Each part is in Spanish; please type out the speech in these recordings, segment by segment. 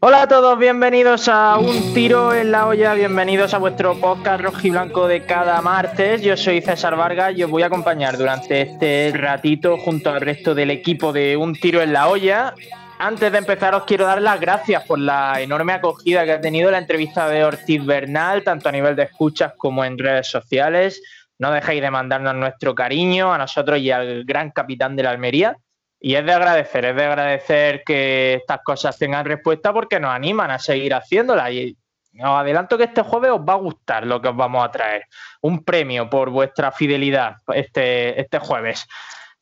Hola a todos, bienvenidos a Un Tiro en la Olla, bienvenidos a vuestro podcast rojiblanco de cada martes. Yo soy César Vargas y os voy a acompañar durante este ratito junto al resto del equipo de Un Tiro en la Olla. Antes de empezar os quiero dar las gracias por la enorme acogida que ha tenido la entrevista de Ortiz Bernal, tanto a nivel de escuchas como en redes sociales. No dejéis de mandarnos nuestro cariño a nosotros y al gran capitán de la Almería. Y es de agradecer, es de agradecer que estas cosas tengan respuesta porque nos animan a seguir haciéndolas. Y os adelanto que este jueves os va a gustar lo que os vamos a traer. Un premio por vuestra fidelidad este, este jueves.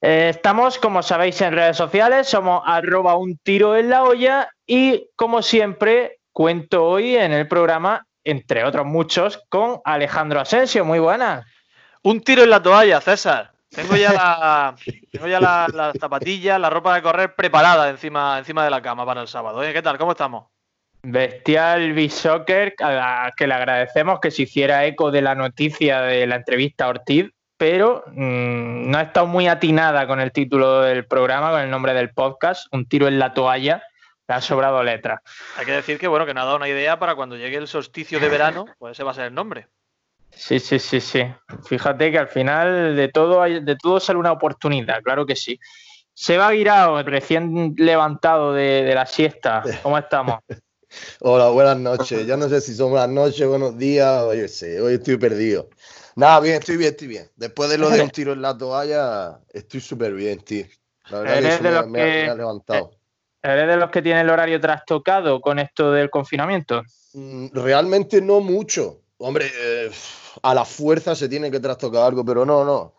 Eh, estamos, como sabéis, en redes sociales, somos arroba un tiro en la olla y, como siempre, cuento hoy en el programa, entre otros muchos, con Alejandro Asensio. Muy buenas. Un tiro en la toalla, César. Tengo ya la, tengo ya la, la zapatilla, la ropa de correr preparada encima, encima de la cama para el sábado. Oye, ¿qué tal? ¿Cómo estamos? Bestial B-Soccer, a la que le agradecemos que se hiciera eco de la noticia de la entrevista a Ortiz, pero mmm, no ha estado muy atinada con el título del programa, con el nombre del podcast, Un tiro en la toalla. Le ha sobrado letra. Hay que decir que bueno, que nos ha dado una idea para cuando llegue el solsticio de verano, pues ese va a ser el nombre. Sí, sí, sí, sí. Fíjate que al final de todo, hay, de todo sale una oportunidad, claro que sí. Seba Guirao, recién levantado de, de la siesta, ¿cómo estamos? Hola, buenas noches. Ya no sé si son buenas noches, buenos días, o yo sé, hoy estoy perdido. Nada, bien, estoy bien, estoy bien. Después de lo de un tiro en la toalla, estoy súper bien, tío. La verdad que eso me, que- me ha levantado. ¿Eres de los que tiene el horario trastocado con esto del confinamiento? Mm, Realmente no mucho. Hombre, eh, a la fuerza se tiene que trastocar algo, pero no, no,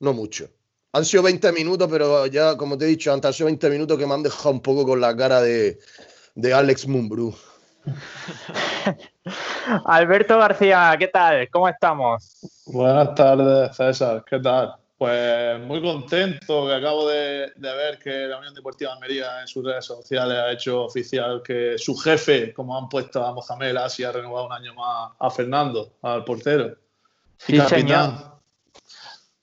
no mucho. Han sido 20 minutos, pero ya, como te he dicho antes, han sido 20 minutos que me han dejado un poco con la cara de, de Alex Mumbrú. Alberto García, ¿qué tal? ¿Cómo estamos? Buenas tardes, César. ¿Qué tal? Pues muy contento que acabo de, de ver que la Unión Deportiva Almería en sus redes sociales ha hecho oficial que su jefe, como han puesto a Mohamed Asi, ha renovado un año más a Fernando, al portero. Sí, señor.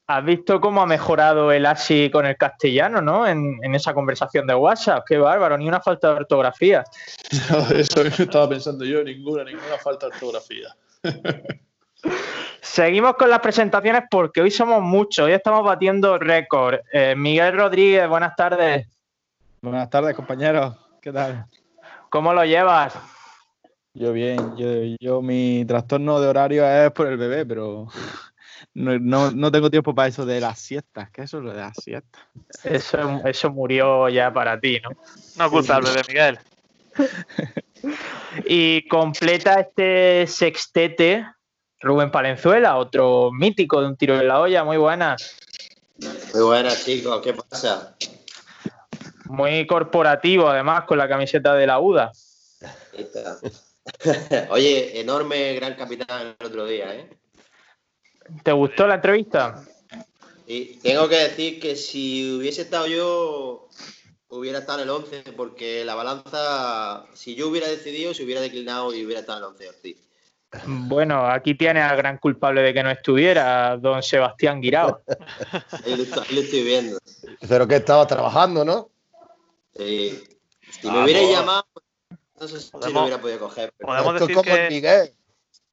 ¿Has visto cómo ha mejorado el ASI con el castellano, no? En, en esa conversación de WhatsApp. Qué bárbaro, ni una falta de ortografía. Eso estaba pensando yo, ninguna, ninguna falta de ortografía. Seguimos con las presentaciones porque hoy somos muchos, hoy estamos batiendo récord. Eh, Miguel Rodríguez, buenas tardes. Buenas tardes, compañeros. ¿Qué tal? ¿Cómo lo llevas? Yo bien, yo, yo mi trastorno de horario es por el bebé, pero no, no, no tengo tiempo para eso de las siestas. ¿Qué es eso de las siestas? Eso, eso murió ya para ti, ¿no? No culpa al bebé, Miguel. Y completa este sextete Rubén Palenzuela, otro mítico de un tiro en la olla, muy buenas. Muy buenas, chicos. ¿Qué pasa? Muy corporativo, además, con la camiseta de la UDA. Ahí está. Oye, enorme gran capitán el otro día, ¿eh? ¿Te gustó la entrevista? Y tengo que decir que si hubiese estado yo, hubiera estado en el 11, porque la balanza, si yo hubiera decidido, se hubiera declinado y hubiera estado en el 11 Ortiz. Bueno, aquí tiene al gran culpable de que no estuviera, don Sebastián Guirao. Ahí lo, estoy- viendo. Pero que estaba trabajando, ¿no? Sí. Si me Vamos. hubierais llamado, no sé si Podemos- lo hubiera podido coger. pero- Podemos Esto es decir como el que Miguel.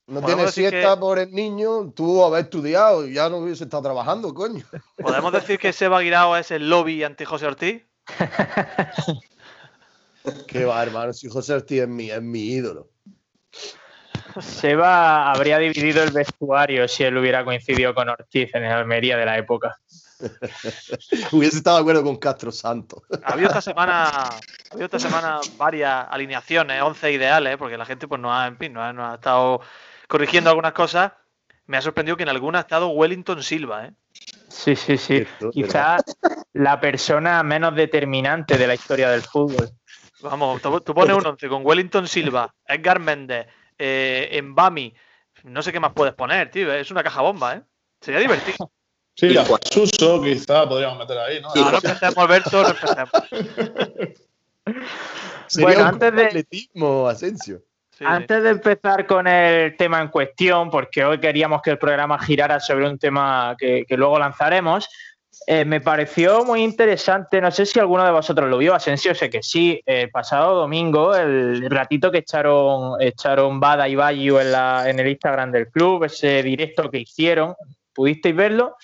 No tiene siesta que- por el niño, tú haber estudiado y ya no hubiese estado trabajando, coño. podemos decir que Seba Guirao es el lobby anti José Ortiz. Qué va, hermano, si José Ortiz es mi, es mi ídolo. Seba habría dividido el vestuario si él hubiera coincidido con Ortiz en el Almería de la época. Hubiese estado de acuerdo con Castro Santos. Ha habido esta semana, ha habido esta semana varias alineaciones, 11 ideales, porque la gente pues no ha, en fin, no ha, no ha estado corrigiendo algunas cosas. Me ha sorprendido que en algunas ha estado Wellington Silva, ¿eh? Sí, sí, sí. Cierto, Quizá la persona menos determinante de la historia del fútbol. Vamos, tú, tú pones un 11 con Wellington Silva, Edgar Méndez, eh, Mbami, no sé qué más puedes poner, tío, es una caja bomba, ¿eh? Sería divertido. Sí, a Juan. Suso quizá podríamos meter ahí, ¿no? No, no empecemos, Alberto, no empecemos. Sería Bueno, antes de- atletismo, Asensio. Sí, sí. Antes de empezar con el tema en cuestión, porque hoy queríamos que el programa girara sobre un tema que, que luego lanzaremos, eh, me pareció muy interesante, no sé si alguno de vosotros lo vio, Asensio sé que sí, el pasado domingo, el ratito que echaron, echaron Bada y Bayu en, la, en el Instagram del club, ese directo que hicieron, ¿pudisteis verlo?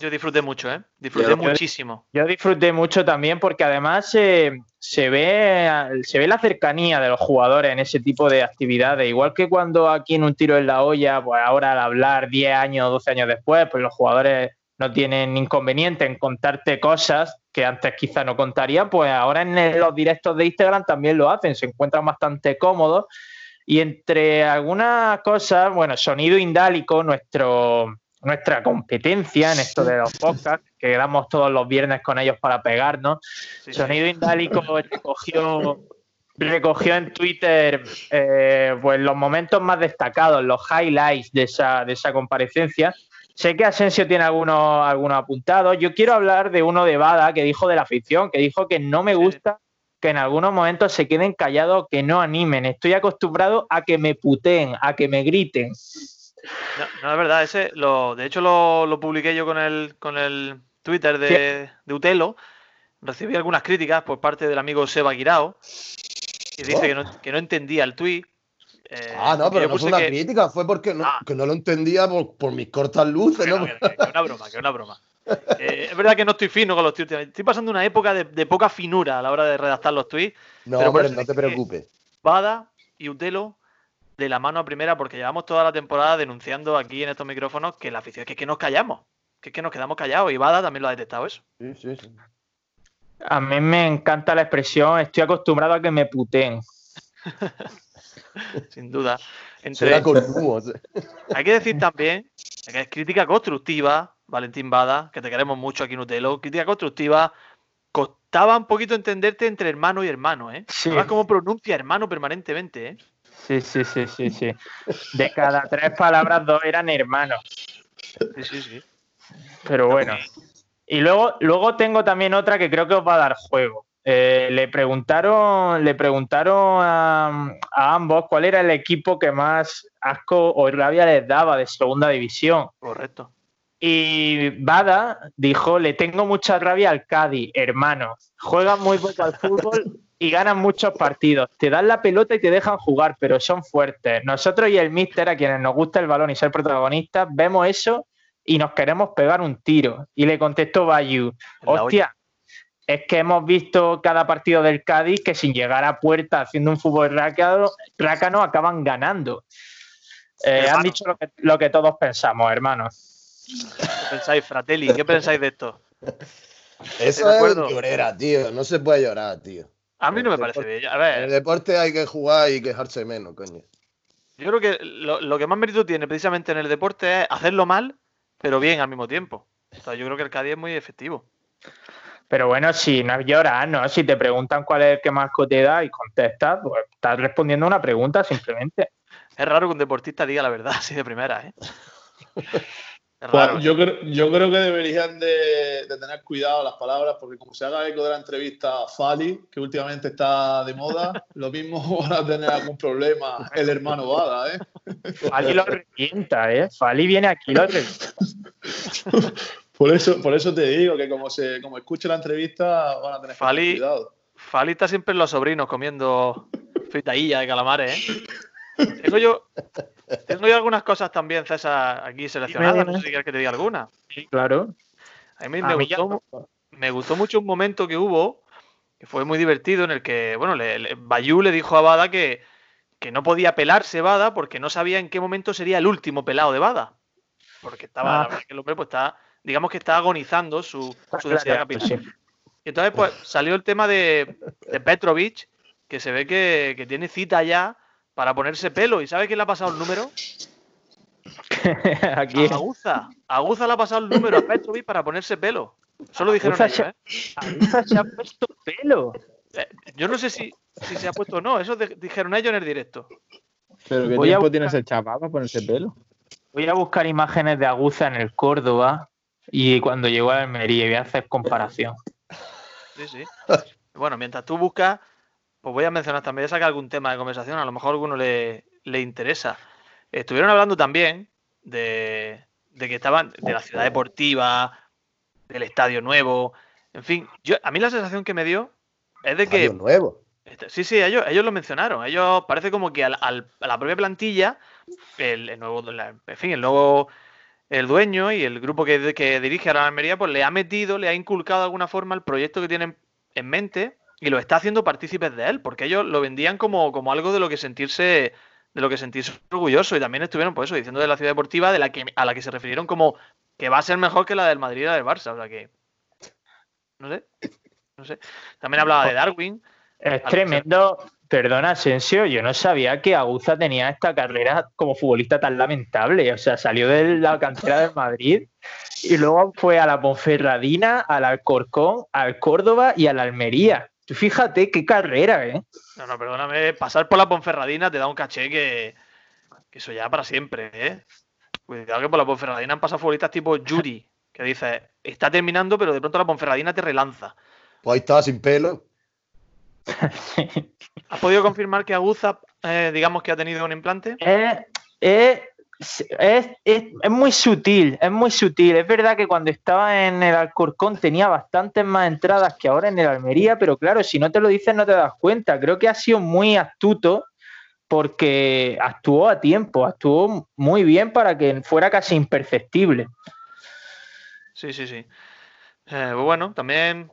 Yo disfruté mucho, ¿eh? Disfruté Yo- muchísimo. Yo disfruté mucho también porque además eh, se, ve, se ve la cercanía de los jugadores en ese tipo de actividades. Igual que cuando aquí en un tiro en la olla, pues ahora al hablar 10 años, 12 años después, pues los jugadores no tienen inconveniente en contarte cosas que antes quizá no contarían, pues ahora en los directos de Instagram también lo hacen, se encuentran bastante cómodos. Y entre algunas cosas, bueno, Sonido Indálico, nuestro, nuestra competencia en esto de los podcasts, que damos todos los viernes con ellos para pegarnos, Sí, sí. Sonido Indálico recogió, recogió en Twitter eh, pues los momentos más destacados, los highlights de esa, de esa comparecencia. Sé que Asensio tiene algunos, algunos apuntados. Yo quiero hablar de uno de Bada que dijo de la afición, que dijo que no me gusta que en algunos momentos se queden callados, que no animen. Estoy acostumbrado a que me puteen, a que me griten. No, no, es verdad, ese lo, de hecho lo, lo publiqué yo con el, con el Twitter de, de Utelo. Recibí algunas críticas por parte del amigo Seba Guirao, que dice Oh. que, no, que no entendía el tweet. Eh, Ah, no, porque pero no fue una que- crítica, fue porque no, Ah. que no lo entendía por, por mis cortas luces, que ¿no? no, que- una broma, que es una broma. Eh, es verdad que no estoy fino con los tweets. Estoy pasando una época de, de poca finura a la hora de redactar los tweets. No, Pero hombre, no te preocupes. Bada y Utelo de la mano a primera, porque llevamos toda la temporada denunciando aquí en estos micrófonos que la afición que es que nos callamos, que es que nos quedamos callados y Bada también lo ha detectado eso. Sí, sí, sí. A mí me encanta la expresión, estoy acostumbrado a que me puteen. Sin duda. Entre- Será con humos. hay que decir también que es crítica constructiva, Valentín Bada, que te queremos mucho aquí en Utelo, crítica constructiva. Costaba un poquito entenderte entre hermano y hermano, ¿eh? Sí. Además, cómo pronuncia hermano permanentemente, ¿eh? Sí, sí, sí, sí, sí. De cada tres palabras, dos eran hermanos. Sí, sí, sí. Pero bueno. Y luego, luego tengo también otra que creo que os va a dar juego. Eh, le preguntaron, le preguntaron a, a ambos cuál era el equipo que más asco o rabia les daba de segunda división. Correcto. Y Bada dijo, le tengo mucha rabia al Cádiz, hermano. Juegan muy poco al fútbol y ganan muchos partidos. Te dan la pelota y te dejan jugar, pero son fuertes. Nosotros y el míster, a quienes nos gusta el balón y ser protagonistas, vemos eso y nos queremos pegar un tiro. Y le contestó Bayu, hostia, es que hemos visto cada partido del Cádiz que sin llegar a puerta haciendo un fútbol rácano, rácano acaban ganando. Eh, han dicho lo que, lo que todos pensamos, hermanos. ¿Qué pensáis, Fratelli? ¿Qué pensáis de esto? Eso es acuerdo. llorera, tío. No se puede llorar, tío. A mí no me parece deporte- bien. A En el ver, deporte hay que jugar y quejarse menos, coño. yo creo que lo, lo que más mérito tiene precisamente en el deporte es hacerlo mal, pero bien al mismo tiempo. O sea, yo creo que el Cádiz es muy efectivo. Pero bueno, si no es llorar, ¿no? Si te preguntan cuál es el que más te da y contestas, pues estás respondiendo a una pregunta simplemente. Es raro que un deportista diga la verdad así de primera, ¿eh? Es Pues yo, creo, yo creo que deberían de, de tener cuidado las palabras, porque como se haga eco de la entrevista a Fali, que últimamente está de moda, lo mismo van a tener algún problema el hermano Bada, ¿eh? Fali lo revienta, ¿eh? Fali viene aquí y lo revienta. Por eso, por eso te digo que como se como escuche la entrevista van a tener Fali- cuidado. Fali está siempre en los sobrinos comiendo fritadilla de calamares, ¿eh? Tengo yo, tengo yo algunas cosas también, César, aquí seleccionadas. Dime, No sé si quieres que te diga alguna. Sí, claro. A mí A me, mí ya gustó, me gustó mucho un momento que hubo, que fue muy divertido, en el que, bueno, le, le- Bayú le dijo a Bada que, que no podía pelarse Bada porque no sabía en qué momento sería el último pelado de Bada. Porque estaba, Ah. la verdad que el hombre pues está, digamos que está agonizando su, su densidad Claro, capilar. sí. Y entonces, pues, salió el tema de, de Petrovic, que se ve que, que tiene cita ya para ponerse pelo. ¿Y sabe quién le ha pasado el número? Aquí. A Aguza. Aguza le ha pasado el número a Petrovic para ponerse pelo. Solo dijeron ellos, ¿eh? Aguza se ha puesto pelo. Eh, Yo no sé si, si se ha puesto o no. Eso de- dijeron ellos en el directo. Pero ¿qué Voy tiempo buscar- tiene ese chaval para ponerse pelo? voy a buscar imágenes de Aguza en el Córdoba y cuando llegó a Almería voy a hacer comparación. Sí, sí. Bueno, mientras tú buscas, pues voy a mencionar también, voy a sacar algún tema de conversación, a lo mejor a alguno le, le interesa. Estuvieron hablando también de, de que estaban de la ciudad deportiva, del estadio nuevo, en fin, yo, a mí la sensación que me dio es de que... Estadio nuevo. Este, Sí, sí, ellos, ellos lo mencionaron. Ellos parece como que al- al- a la propia plantilla, el, el nuevo, la- en fin, el nuevo, el dueño y el grupo que, que dirige a la Almería, pues le ha metido, le ha inculcado de alguna forma el proyecto que tienen en mente y lo está haciendo partícipes de él, porque ellos lo vendían como, como algo de lo que sentirse, de lo que sentirse orgulloso. Y también estuvieron, por eso, diciendo de la ciudad deportiva, de la que, a la que se refirieron como que va a ser mejor que la del Madrid y la del Barça. O sea que. No sé. No sé. También hablaba de Darwin. Es tremendo. Perdona, Asensio, yo no sabía que Aguza tenía esta carrera como futbolista tan lamentable. O sea, salió de la cantera del Madrid y luego fue a la Ponferradina, al Alcorcón, al Córdoba y a la Almería. Tú fíjate qué carrera, ¿eh? No, no, perdóname, pasar por la Ponferradina te da un caché que, que eso ya para siempre, ¿eh? Cuidado que por la Ponferradina han pasado futbolistas tipo Yuri, que dice, está terminando, pero de pronto la Ponferradina te relanza. Pues ahí está, sin pelo. ¿Has podido confirmar que Aguza, eh, digamos que ha tenido un implante? Es, es, es- es- es muy sutil, es muy sutil. Es verdad que cuando estaba en el Alcorcón tenía bastantes más entradas que ahora en el Almería, pero claro, si no te lo dices no te das cuenta. Creo que ha sido muy astuto porque actuó a tiempo, actuó muy bien para que fuera casi imperceptible. Sí, sí, sí. Eh, bueno, también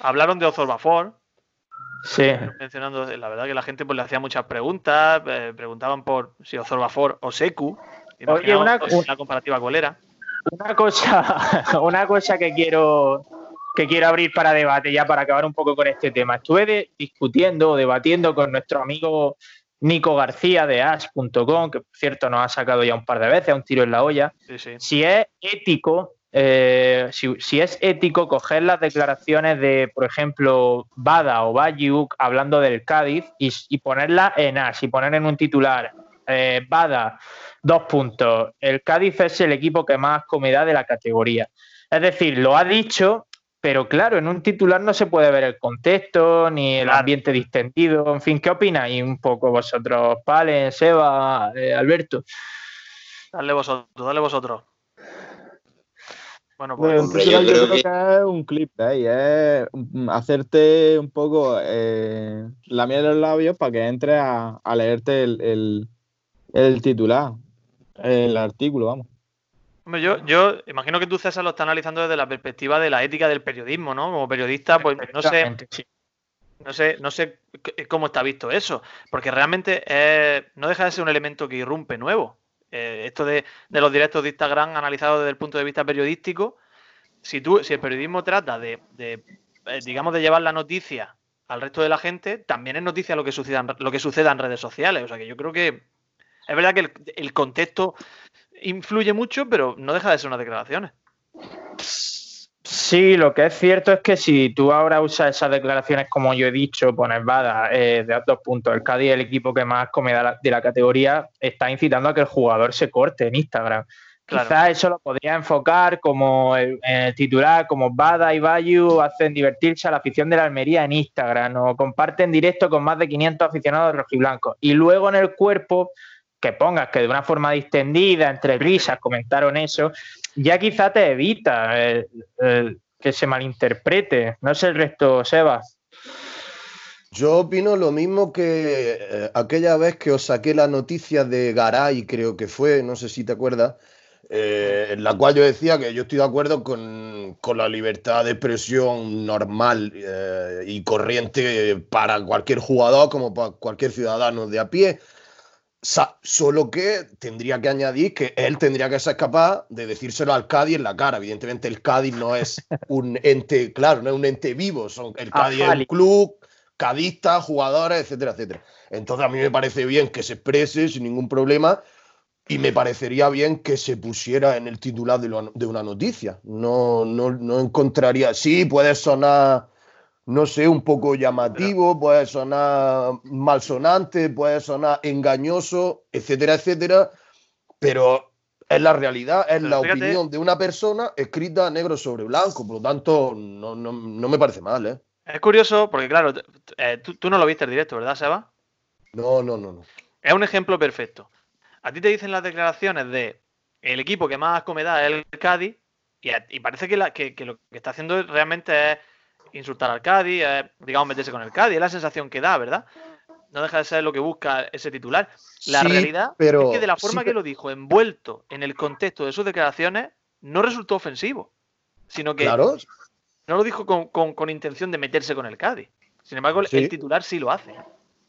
hablaron de Ozorbafor, Sí. mencionando, la verdad que la gente pues le hacía muchas preguntas, eh, preguntaban por si Ozorbafor o Seku. Oye, una- Imaginaos la comparativa cuál era. Una cosa, una cosa que quiero que quiero abrir para debate ya para acabar un poco con este tema. Estuve de- discutiendo o debatiendo con nuestro amigo Nico García de Ash.com, que por cierto nos ha sacado ya un par de veces a un tiro en la olla, Sí, sí. si es ético, eh, si, si es ético coger las declaraciones de, por ejemplo, Bada o Bayuk hablando del Cádiz y, y ponerlas en Ash y poner en un titular, eh, Bada, dos puntos, el Cádiz es el equipo que más come da de la categoría. Es decir, lo ha dicho, pero claro, en un titular no se puede ver el contexto ni el Claro. ambiente distendido. En fin, ¿qué opináis un poco vosotros, Palen, Seba, eh, Alberto? Dale vosotros, dale vosotros. Bueno, Pues, en Hombre, yo yo creo creo que- que... es un clip de ahí, es mm, hacerte un poco eh, la miel en los labios para que entres a, a leerte el, el- el titular, el artículo, vamos. Hombre, yo, yo imagino que tú, César, lo estás analizando desde la perspectiva de la ética del periodismo, ¿no? Como periodista, pues no sé, sí. no sé, no sé cómo está visto eso, porque realmente eh, no deja de ser un elemento que irrumpe nuevo. Eh, esto de, los directos de Instagram analizados desde el punto de vista periodístico, si tú, si el periodismo trata de, eh, digamos, de llevar la noticia al resto de la gente, también es noticia lo que suceda, en, lo que suceda en redes sociales. O sea que yo creo que es verdad que el, el contexto influye mucho, pero no deja de ser unas declaraciones. Sí, lo que es cierto es que si tú ahora usas esas declaraciones, como yo he dicho, pones Bada eh, de dos puntos, el Cádiz es el equipo que más come de la, de la categoría, está incitando a que el jugador se corte en Instagram. Claro. Quizás eso lo podría enfocar como el titular, como Bada y Bayu hacen divertirse a la afición de la Almería en Instagram o comparten directo con más de 500 aficionados rojiblancos. Y luego en el cuerpo, que pongas que de una forma distendida, entre risas, comentaron eso, ya quizá te evita eh, eh, que se malinterprete. No sé el resto, Seba. Yo opino lo mismo que eh, aquella vez que os saqué la noticia de Garay, creo que fue, no sé si te acuerdas, en la cual yo decía que yo estoy de acuerdo con, con la libertad de expresión normal y corriente para cualquier jugador como para cualquier ciudadano de a pie. Solo que tendría que añadir que él tendría que ser capaz de decírselo al Cádiz en la cara. Evidentemente, el Cádiz no es un ente, claro, no es un ente vivo. Son, el Cádiz es un club, cadistas, jugadores, etcétera, etcétera. Entonces, a mí me parece bien que se exprese sin ningún problema y me parecería bien que se pusiera en el titular de, lo- de una noticia. No, no, no encontraría. Sí, puede sonar no sé, un poco llamativo, puede sonar malsonante, puede sonar engañoso, etcétera, etcétera, pero es la realidad, es Pero la fíjate- opinión de una persona escrita negro sobre blanco. Por lo tanto, no, no- no me parece mal, ¿eh? Es curioso porque, claro, eh, tú, tú no lo viste el directo, ¿verdad, Seba? No, no, no, no. Es un ejemplo perfecto. A ti te dicen las declaraciones de el equipo que más asco me da es el Cádiz y, a- y parece que, la- que- que lo que está haciendo realmente es insultar al Cádiz, es, digamos, meterse con el Cádiz. Es la sensación que da, ¿verdad? No deja de ser lo que busca ese titular. La Sí, realidad pero- es que de la sí, forma que lo dijo, envuelto en el contexto de sus declaraciones, no resultó ofensivo, sino que Claro, no lo dijo con, con- con intención de meterse con el Cádiz. Sin embargo, el- Sí. el titular sí lo hace.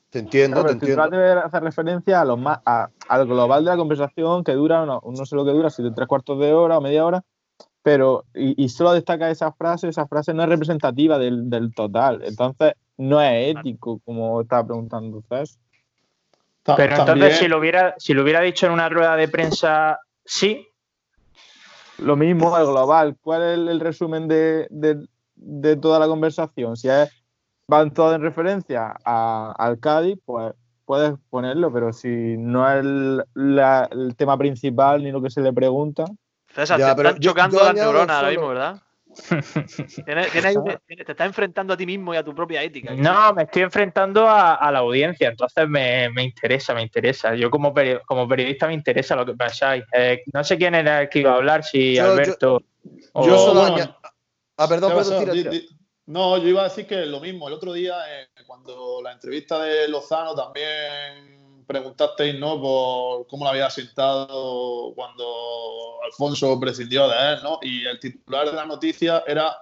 te entiendo, Claro, te el titular entiendo. debe hacer referencia a los más, a- al global de la conversación que dura, no, no sé lo que dura, si de tres cuartos de hora o media hora, pero y, y solo destaca esa frase, esa frase no es representativa del, del total, entonces no es ético, como estaba preguntando usted. Pero también- entonces, si lo, hubiera, si lo hubiera dicho en una rueda de prensa, sí, Lo mismo el global, ¿cuál es el, el resumen de, de- de toda la conversación? Si es, van todos en referencia a- al Cádiz, pues puedes ponerlo, pero si no es el, la- el tema principal ni lo que se le pregunta, César, Ya, te están yo- chocando yo las neuronas ahora mismo, ¿verdad? Tienes- tienes ahí- tienes- te estás enfrentando a ti mismo y a tu propia ética. no, me estoy enfrentando a, a la audiencia, entonces me, me interesa, me interesa. Yo como, peri- como periodista me interesa lo que pensáis. Eh, no sé quién era el que iba a hablar, si Yo- yo- Alberto o... Yo solo bueno, Ah, perdón, di- No, yo iba a decir que lo mismo. El otro día, eh, cuando la entrevista de Lozano también preguntasteis, ¿no? Por cómo le había sentado cuando Alfonso prescindió de él, ¿no? Y el titular de la noticia era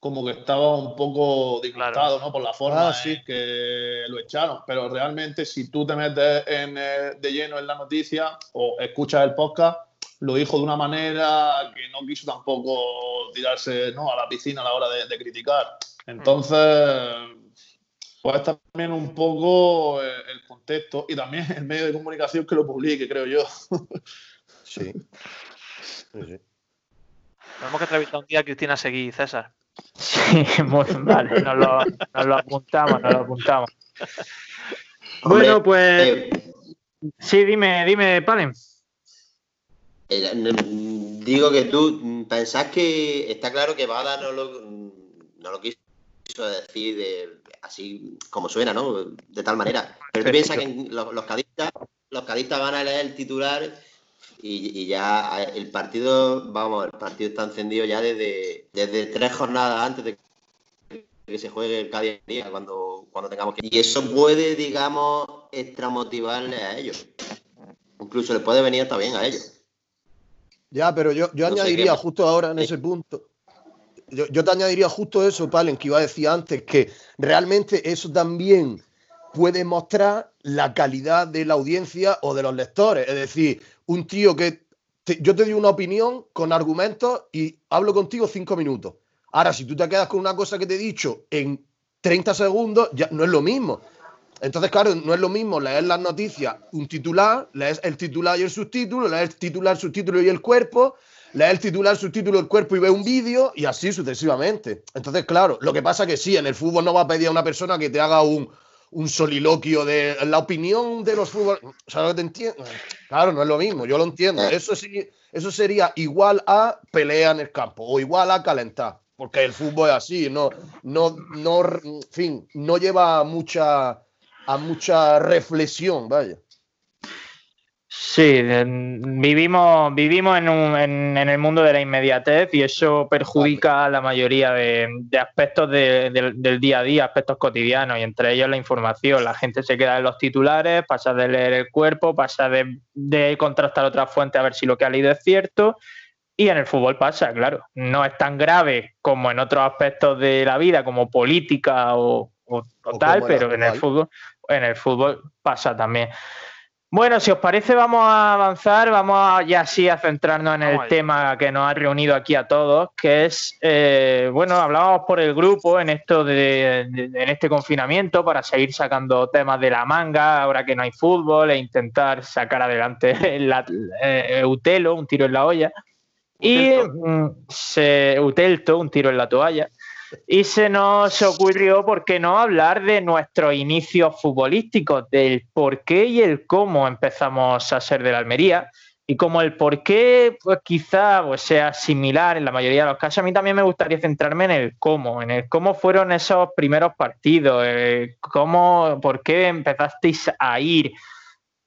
como que estaba un poco disgustado, ¿no? Por la forma Ah, sí. en que lo echaron. Pero realmente, si tú te metes en, eh, de lleno en la noticia o escuchas el podcast, lo dijo de una manera que no quiso tampoco tirarse ¿no? a la piscina a la hora de, de criticar. Entonces, pues también un poco eh, el contexto y también el medio de comunicación que lo publique, creo yo. Sí. Sí, sí. Tenemos que entrevistar un día a Cristina Seguí, César. Sí, muy vale, nos lo, nos lo apuntamos, nos lo apuntamos. Bueno, pues Eh, sí, dime, dime, Palen. eh, digo que tú pensás que está claro que Bada no lo, no lo quiso decir de, así como suena, ¿no? De tal manera. Pero tú piensas que en los, los cadistas, los cadistas van a leer el titular y, y ya el partido, vamos, el partido está encendido ya desde, desde tres jornadas antes de que se juegue el Cádiz día cuando, cuando tengamos que. Y eso puede, digamos, extramotivarle a ellos. Incluso les puede venir hasta bien a ellos. Ya, pero yo, yo No añadiría qué- justo ahora en Sí. ese punto. Yo, yo te añadiría justo eso, Palen, que iba a decir antes, que realmente eso también puede mostrar la calidad de la audiencia o de los lectores. Es decir, un tío que yo te doy una opinión con argumentos y hablo contigo cinco minutos. Ahora, si tú te quedas con una cosa que te he dicho en 30 segundos, ya no es lo mismo. Entonces, claro, no es lo mismo leer las noticias, un titular, leer el titular y el subtítulo, leer el titular, subtítulo y el cuerpo, leer el titular, subtítulo, el cuerpo y ver un vídeo y así sucesivamente. Entonces, claro, lo que pasa es que sí, en el fútbol no va a pedir a una persona que te haga un, un soliloquio de la opinión de los fútbol. ¿Sabes lo que te entiendo? Claro, no es lo mismo, yo lo entiendo. Eso sí, eso sería igual a pelea en el campo o igual a calentar. Porque el fútbol es así, no, no, no, en fin, no lleva mucha, a mucha reflexión, vaya. Sí, vivimos, vivimos en, un- en- en el mundo de la inmediatez y eso perjudica a la mayoría de, de aspectos de- del- del día a día, aspectos cotidianos, y entre ellos la información. La gente se queda en los titulares, pasa de leer el cuerpo, pasa de, contrastar otras fuentes a ver si lo que ha leído es cierto. Y en el fútbol pasa, claro. No es tan grave como en otros aspectos de la vida, como política o, o- o O tal, pero en el fútbol, en el fútbol pasa también. Bueno, si os parece, vamos a avanzar, vamos a, ya sí a centrarnos en el tema que nos ha reunido aquí a todos, que es, eh, bueno, hablábamos por el grupo en esto de, de- en este confinamiento para seguir sacando temas de la manga, ahora que no hay fútbol, e intentar sacar adelante la, eh, Utelo, un tiro en la olla. Y Utelto. mm, se, Utelto, un tiro en la toalla. Y se nos ocurrió, ¿por qué no hablar de nuestros inicios futbolísticos, del por qué y el cómo empezamos a ser de la Almería? Y como el por qué, pues quizá pues, sea similar en la mayoría de los casos, a mí también me gustaría centrarme en el cómo, en el cómo fueron esos primeros partidos, eh, cómo, por qué empezasteis a ir,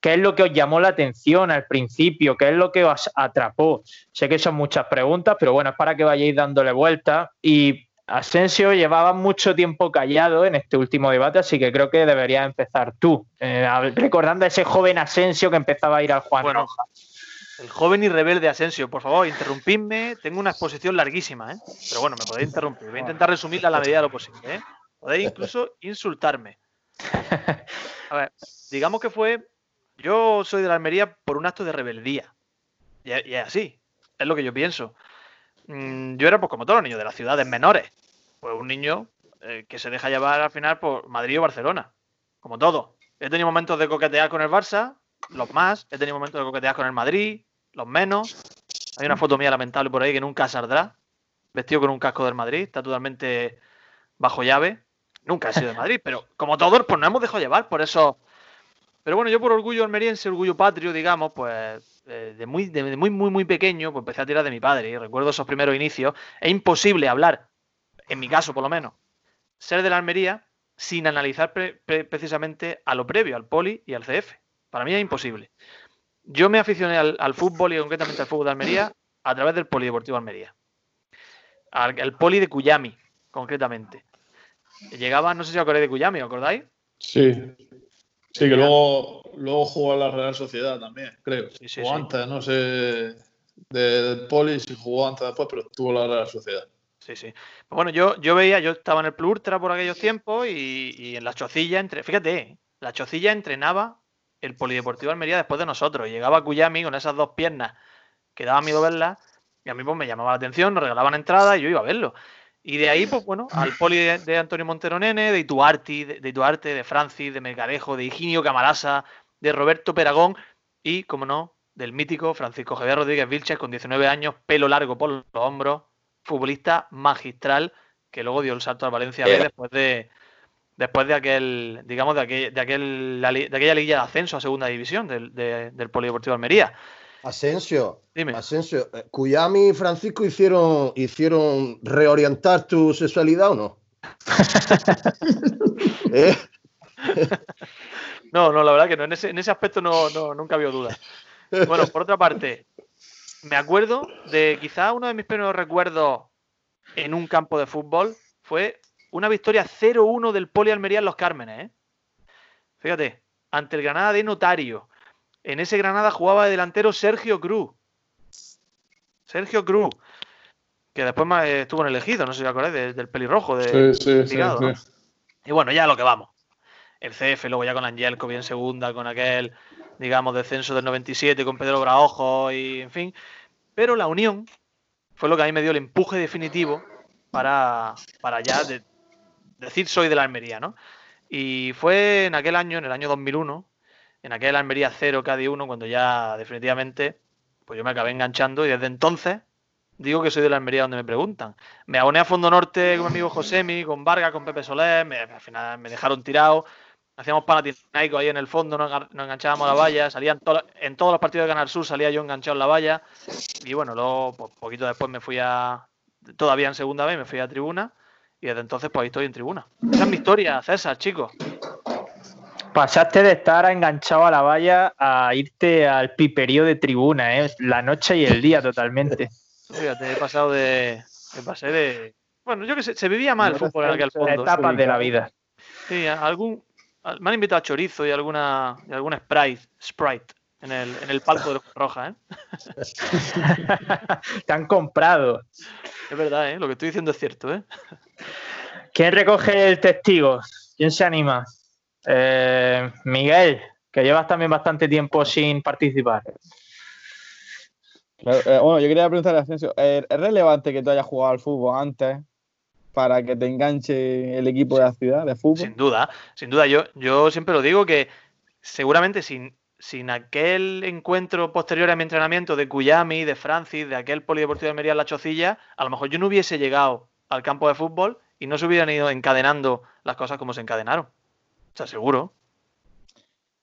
qué es lo que os llamó la atención al principio, qué es lo que os atrapó. Sé que son muchas preguntas, pero bueno, es para que vayáis dándole vuelta. Y Asensio llevaba mucho tiempo callado en este último debate, así que creo que deberías empezar tú, eh, recordando a ese joven Asensio que empezaba a ir al Juan Bueno, Roja. El joven y rebelde Asensio, por favor, interrumpidme. Tengo una exposición larguísima, ¿eh? Pero bueno, me podéis interrumpir. Voy a intentar resumirla a la medida de lo posible, ¿eh? Podéis incluso insultarme. A ver, digamos que fue. Yo soy de la Almería por un acto de rebeldía. Y es, y es así. Es lo que yo pienso. Mm, Yo era, pues, como todos los niños de las ciudades menores. Pues un niño eh, que se deja llevar al final por Madrid o Barcelona. Como todo. He tenido momentos de coquetear con el Barça, los más. He tenido momentos de coquetear con el Madrid, los menos. Hay una foto mía lamentable por ahí que nunca saldrá. Vestido con un casco del Madrid. Está totalmente bajo llave. Nunca he sido de Madrid, pero como todos, pues nos hemos dejado llevar por eso. Pero bueno, yo por orgullo almeriense, orgullo patrio, digamos, pues eh, de muy, de muy, muy, muy pequeño, pues empecé a tirar de mi padre. Y recuerdo esos primeros inicios. Es imposible hablar, en mi caso por lo menos, ser de la Almería sin analizar pre- pre- precisamente a lo previo, al poli y al CF. Para mí es imposible. Yo me aficioné al, al fútbol y concretamente al fútbol de Almería a través del Polideportivo Almería. Al, al poli de Cuyami, concretamente. Llegaba, no sé si os acordáis de Cuyami, ¿os acordáis? Sí. Sí, que luego, luego jugó a la Real Sociedad también, creo. Sí, sí, sí. antes, no sé de- del Poli si jugó antes o después, pero estuvo la Real Sociedad. Sí, sí. Pues bueno, yo, yo veía, yo estaba en el Plus Ultra por aquellos tiempos y, y en la Chocilla, entre, fíjate, ¿eh? la Chocilla entrenaba el Polideportivo Almería después de nosotros. Y llegaba Cuyami con esas dos piernas que daba miedo verlas y a mí pues me llamaba la atención, nos regalaban entradas y yo iba a verlo. Y de ahí, pues bueno, al poli de, de Antonio Montero Nene, de Ituarte, de, de Ituarte, de Francis, de Melgarejo, de Higinio Camarasa, de Roberto Peragón y, como no, del mítico Francisco Javier Rodríguez Vilches con 19 años, pelo largo por los hombros, futbolista magistral que luego dio el salto al Valencia B Era. después de después de aquel, digamos, de aquel, de aquel de aquella liguilla de ascenso a segunda división del, de- del Polideportivo Almería. Asensio, Dime. Asensio, eh, ¿Cuyami y Francisco hicieron, hicieron reorientar tu sexualidad o no? ¿Eh? No, no, la verdad que no, en ese, en ese aspecto no, no, nunca había duda. Bueno, por otra parte, me acuerdo de quizá uno de mis primeros recuerdos en un campo de fútbol fue una victoria 0-1 del Poli Almería en Los Cármenes. ¿eh? Fíjate, ante el Granada de Notario. En ese Granada jugaba de delantero Sergio Cruz. Sergio Cruz, que después eh, estuvo en el elegido, no sé si os acordáis, de- del pelirrojo. De, Sí, sí, sí. Ligado, ¿no? sí. y bueno, ya a lo que vamos. El CF, luego ya con Angelco, bien segunda, con aquel, digamos, descenso del 97 con Pedro Braojo y en fin. Pero la unión fue lo que a mí me dio el empuje definitivo para, para ya de- decir soy de la Almería, ¿no? Y fue en aquel año, en el año 2001, en aquel Almería 0 Cádiz 1, cuando ya definitivamente pues yo me acabé enganchando y desde entonces digo que soy de la Almería donde me preguntan. Me aboné a Fondo Norte con mi amigo Josemi, con Vargas, con Pepe Soler, me- al final me dejaron tirado. Hacíamos panatinaico ahí en el fondo, nos, engan- nos enganchábamos a la valla, salían en todos los partidos de Canal Sur salía yo enganchado en la valla. Y bueno, luego, pues, poquito después me fui a, todavía en segunda vez, me fui a tribuna. Y desde entonces, pues ahí estoy en tribuna. Esa es mi historia, César, chicos. Pasaste de estar enganchado a la valla a irte al piperío de tribuna, ¿eh? la noche y el día totalmente. Fíjate, he pasado de. Me pasé de. Bueno, yo que sé, se vivía mal el fútbol en aquel fondo. etapas de la vida. Sí, algún. A- Me han invitado a chorizo y alguna. y algún Sprite. Sprite. En el, en el palco de Roja, ¿eh? Te han comprado. Es verdad, ¿eh? Lo que estoy diciendo es cierto, ¿eh? ¿Quién recoge el testigo? ¿Quién se anima? Eh, Miguel, que llevas también bastante tiempo sin participar. Claro, eh, bueno, yo quería preguntarle a Asensio, ¿es es relevante que tú hayas jugado al fútbol antes para que te enganche el equipo de la ciudad de fútbol? Sin duda, sin duda. Yo, yo siempre lo digo que seguramente sin, sin aquel encuentro posterior a mi entrenamiento de Cuyami, de Francis, de aquel polideportivo de Almería en la Chocilla, a lo mejor yo no hubiese llegado al campo de fútbol y no se hubieran ido encadenando las cosas como se encadenaron. O sea, seguro.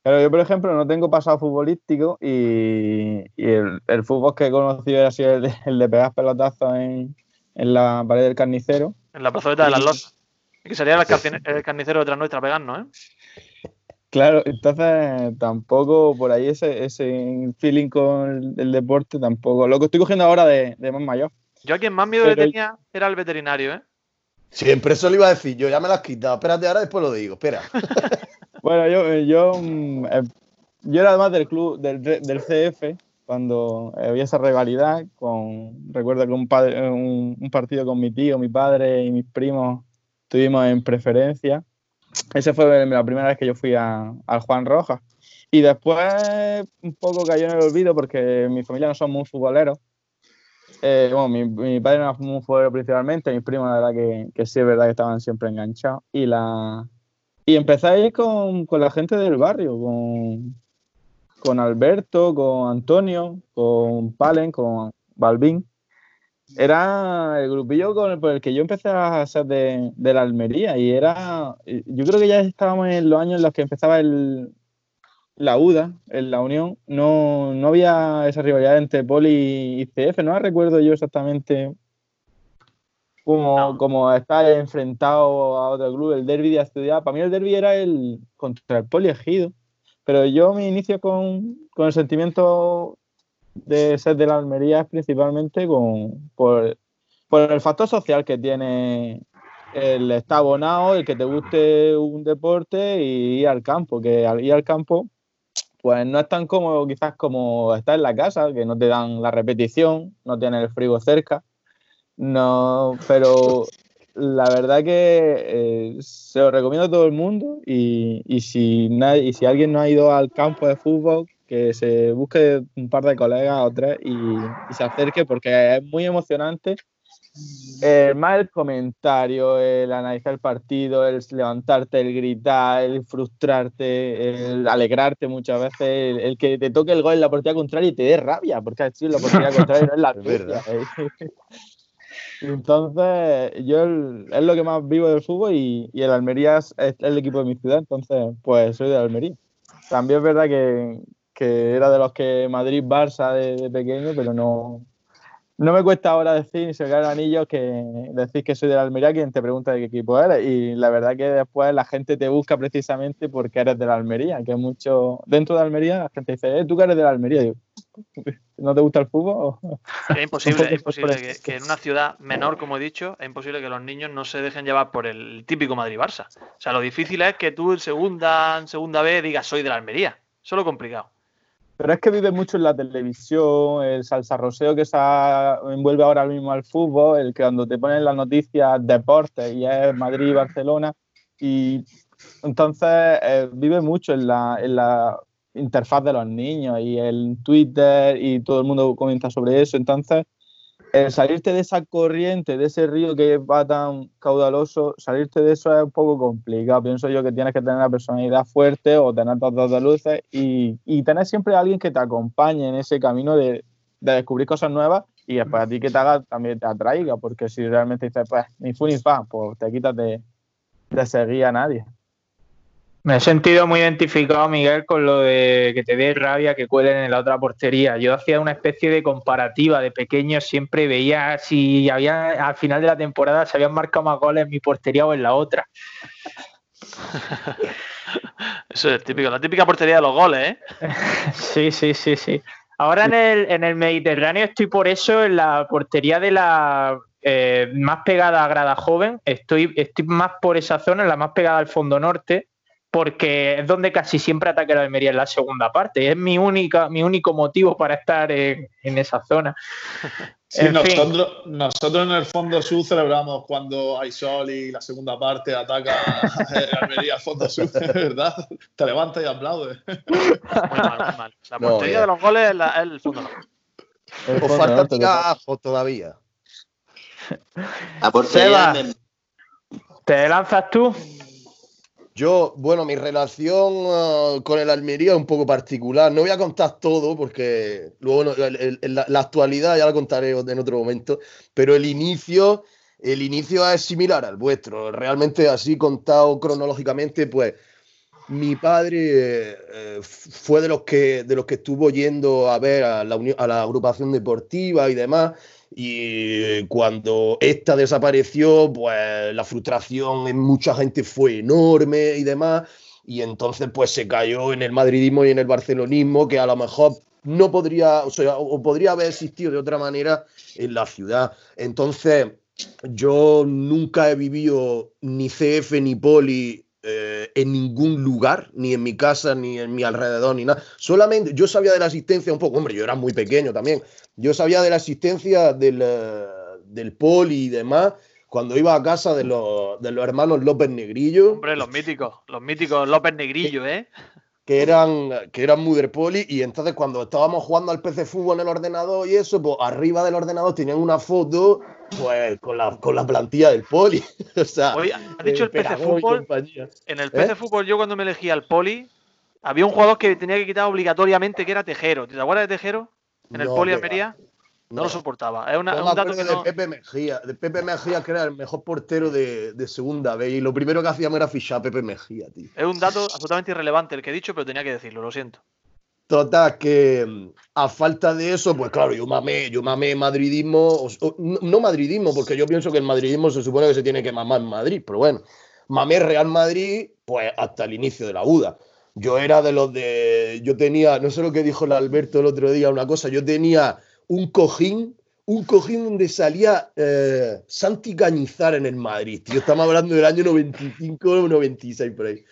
Pero yo, por ejemplo, no tengo pasado futbolístico y, y el, el, fútbol que he conocido ha sido el de, el de pegar pelotazos en, en, la pared del carnicero. En la plazoleta de las losas. Que sería el, carcine, el carnicero detrás nuestra pegando, ¿eh? Claro, entonces tampoco por ahí ese, ese feeling con el, el, deporte, tampoco. Lo que estoy cogiendo ahora de, de más mayor. Yo a quien más miedo Pero le tenía era el veterinario, ¿eh? Siempre eso lo iba a decir yo, ya me lo has quitado. Espérate, ahora después lo digo, espera. bueno, yo, yo, eh, yo era además del club, del, del CF, cuando había esa rivalidad, con, recuerdo que un, padre, un, un, partido con mi tío, mi padre y mis primos estuvimos en preferencia. Esa fue la primera vez que yo fui al Juan Rojas. Y después un poco cayó en el olvido porque mi familia no son muy futboleros. Eh, bueno, mi, mi, padre no muy futbolero principalmente, mis primos la verdad que, que, sí es verdad que estaban siempre enganchados. Y la y empecé a ir con, con la gente del barrio, con, con Alberto, con Antonio, con Palen, con Balbín. Era el grupillo con el, por el que yo empecé a ser de, de, la Almería y era, yo creo que ya estábamos en los años en los que empezaba el, la UDA, en la Unión, no, no había esa rivalidad entre Poli y CF, no recuerdo yo exactamente cómo, no. está enfrentado a otro club, el derby de ciudad. Para mí el derby era el contra el Poli Ejido, pero yo me inicio con, con el sentimiento de ser de la Almería principalmente con, por, por el factor social que tiene el estar abonado, el que te guste un deporte y ir al campo, que al ir al campo pues no es tan cómodo quizás como estar en la casa, que no te dan la repetición, no tienes el frigo cerca, no, pero la verdad que eh, se lo recomiendo a todo el mundo y, y, si nadie, y si alguien no ha ido al campo de fútbol, que se busque un par de colegas o tres y, y se acerque porque es muy emocionante. Eh, más el comentario, el analizar el partido, el levantarte, el gritar, el frustrarte, el alegrarte muchas veces, el, el que te toque el gol en la portería contraria y te dé rabia, porque así la portería contraria no es la tuya. Entonces, yo es lo que más vivo del fútbol y, el Almería es, el equipo de mi ciudad, entonces, pues soy de Almería. También es verdad que, que era de los que Madrid-Barça de, pequeño, pero no, no me cuesta ahora decir, si el anillo, que decir que soy de la Almería, quien te pregunta de qué equipo eres. Y la verdad que después la gente te busca precisamente porque eres de la Almería, que mucho. Dentro de Almería la gente dice, eh, tú que eres de la Almería. ¿no te gusta el fútbol? Es imposible, es imposible que, que, en una ciudad menor, como he dicho, es imposible que los niños no se dejen llevar por el típico Madrid-Barça. O sea, lo difícil es que tú en segunda, en segunda vez digas, soy de la Almería. Eso es lo complicado. Pero es que vive mucho en la televisión, el salsarroseo que se envuelve ahora mismo al fútbol, el que cuando te ponen las noticias deportes y es Madrid Barcelona. Y entonces eh, vive mucho en la, en la interfaz de los niños y el Twitter y todo el mundo comenta sobre eso. Entonces, el salirte de esa corriente, de ese río que va tan caudaloso, salirte de eso es un poco complicado. Pienso yo que tienes que tener una personalidad fuerte o tener dos de luces y, y, tener siempre a alguien que te acompañe en ese camino de, de, descubrir cosas nuevas y después a ti que te haga también te atraiga, porque si realmente dices, pues ni fu ni fa, pues te quitas de, de seguir a nadie. Me he sentido muy identificado, Miguel, con lo de que te dé rabia que cuelen en la otra portería. Yo hacía una especie de comparativa de pequeño, siempre veía si había al final de la temporada se habían marcado más goles en mi portería o en la otra. Eso es típico, la típica portería de los goles, ¿eh? sí, sí, sí, sí. Ahora en el, en el Mediterráneo estoy por eso en la portería de la eh, más pegada a Grada Joven. Estoy, estoy más por esa zona, la más pegada al fondo norte porque es donde casi siempre ataca la Almería en la segunda parte. Es mi, única, mi único motivo para estar en, en esa zona. Sí, nosotros, nosotros, en el fondo sur celebramos cuando hay sol y la segunda parte ataca la Almería al fondo sur, ¿verdad? Te levantas y aplaudes. Muy mal, muy mal. La portería no, de los goles es, la, es el fondo norte. O falta tirar todavía. La portería. ¿Te lanzas tú? Yo, bueno, mi relación uh, con el Almería es un poco particular. No voy a contar todo porque luego el, el, la, la, actualidad ya la contaré en otro momento, pero el inicio, el inicio es similar al vuestro. Realmente así contado cronológicamente, pues mi padre eh, fue de los que de los que estuvo yendo a ver a la, a la agrupación deportiva y demás. Y cuando esta desapareció, pues la frustración en mucha gente fue enorme y demás. Y entonces, pues se cayó en el madridismo y en el barcelonismo, que a lo mejor no podría, o o podría haber existido de otra manera en la ciudad. Entonces, yo nunca he vivido ni CF ni Poli eh, en ningún lugar, ni en mi casa, ni en mi alrededor, ni nada. Solamente yo sabía de la asistencia un poco, hombre, yo era muy pequeño también. Yo sabía de la asistencia del, eh, del Poli y demás cuando iba a casa de los, de los hermanos López Negrillo Hombre, los míticos, los míticos López Negrillo, ¿eh? Que eran, que eran muy del poli, y entonces cuando estábamos jugando al PC Fútbol en el ordenador y eso, pues arriba del ordenador tenían una foto pues con la, con la plantilla del poli. o sea, has dicho el PC Fútbol. En el ¿Eh? PC Fútbol, yo cuando me elegí al Poli, había un jugador que tenía que quitar obligatoriamente, que era Tejero. ¿Te acuerdas de Tejero? En el No, Poli Almería. No, No. lo soportaba. Es, una- un dato acuerdo que de no. Pepe Mejía, de Pepe Mejía, que era el mejor portero de, de segunda vez, y lo primero que hacíamos era fichar a Pepe Mejía, tío. Es un dato absolutamente irrelevante el que he dicho, pero tenía que decirlo, lo siento. Total, que mm, a falta de eso, pues claro, yo mamé, yo mamé madridismo, o- o- no, no madridismo, porque yo pienso que el madridismo se supone que se tiene que mamar en Madrid, pero bueno, mamé Real Madrid, pues hasta el inicio de la UDA. Yo era de los de, yo tenía, no sé lo que dijo el Alberto el otro día, una cosa, yo tenía un cojín, un cojín donde salía eh, Santi Cañizar en el Madrid, tío, estamos hablando del año 95 o 96 por ahí.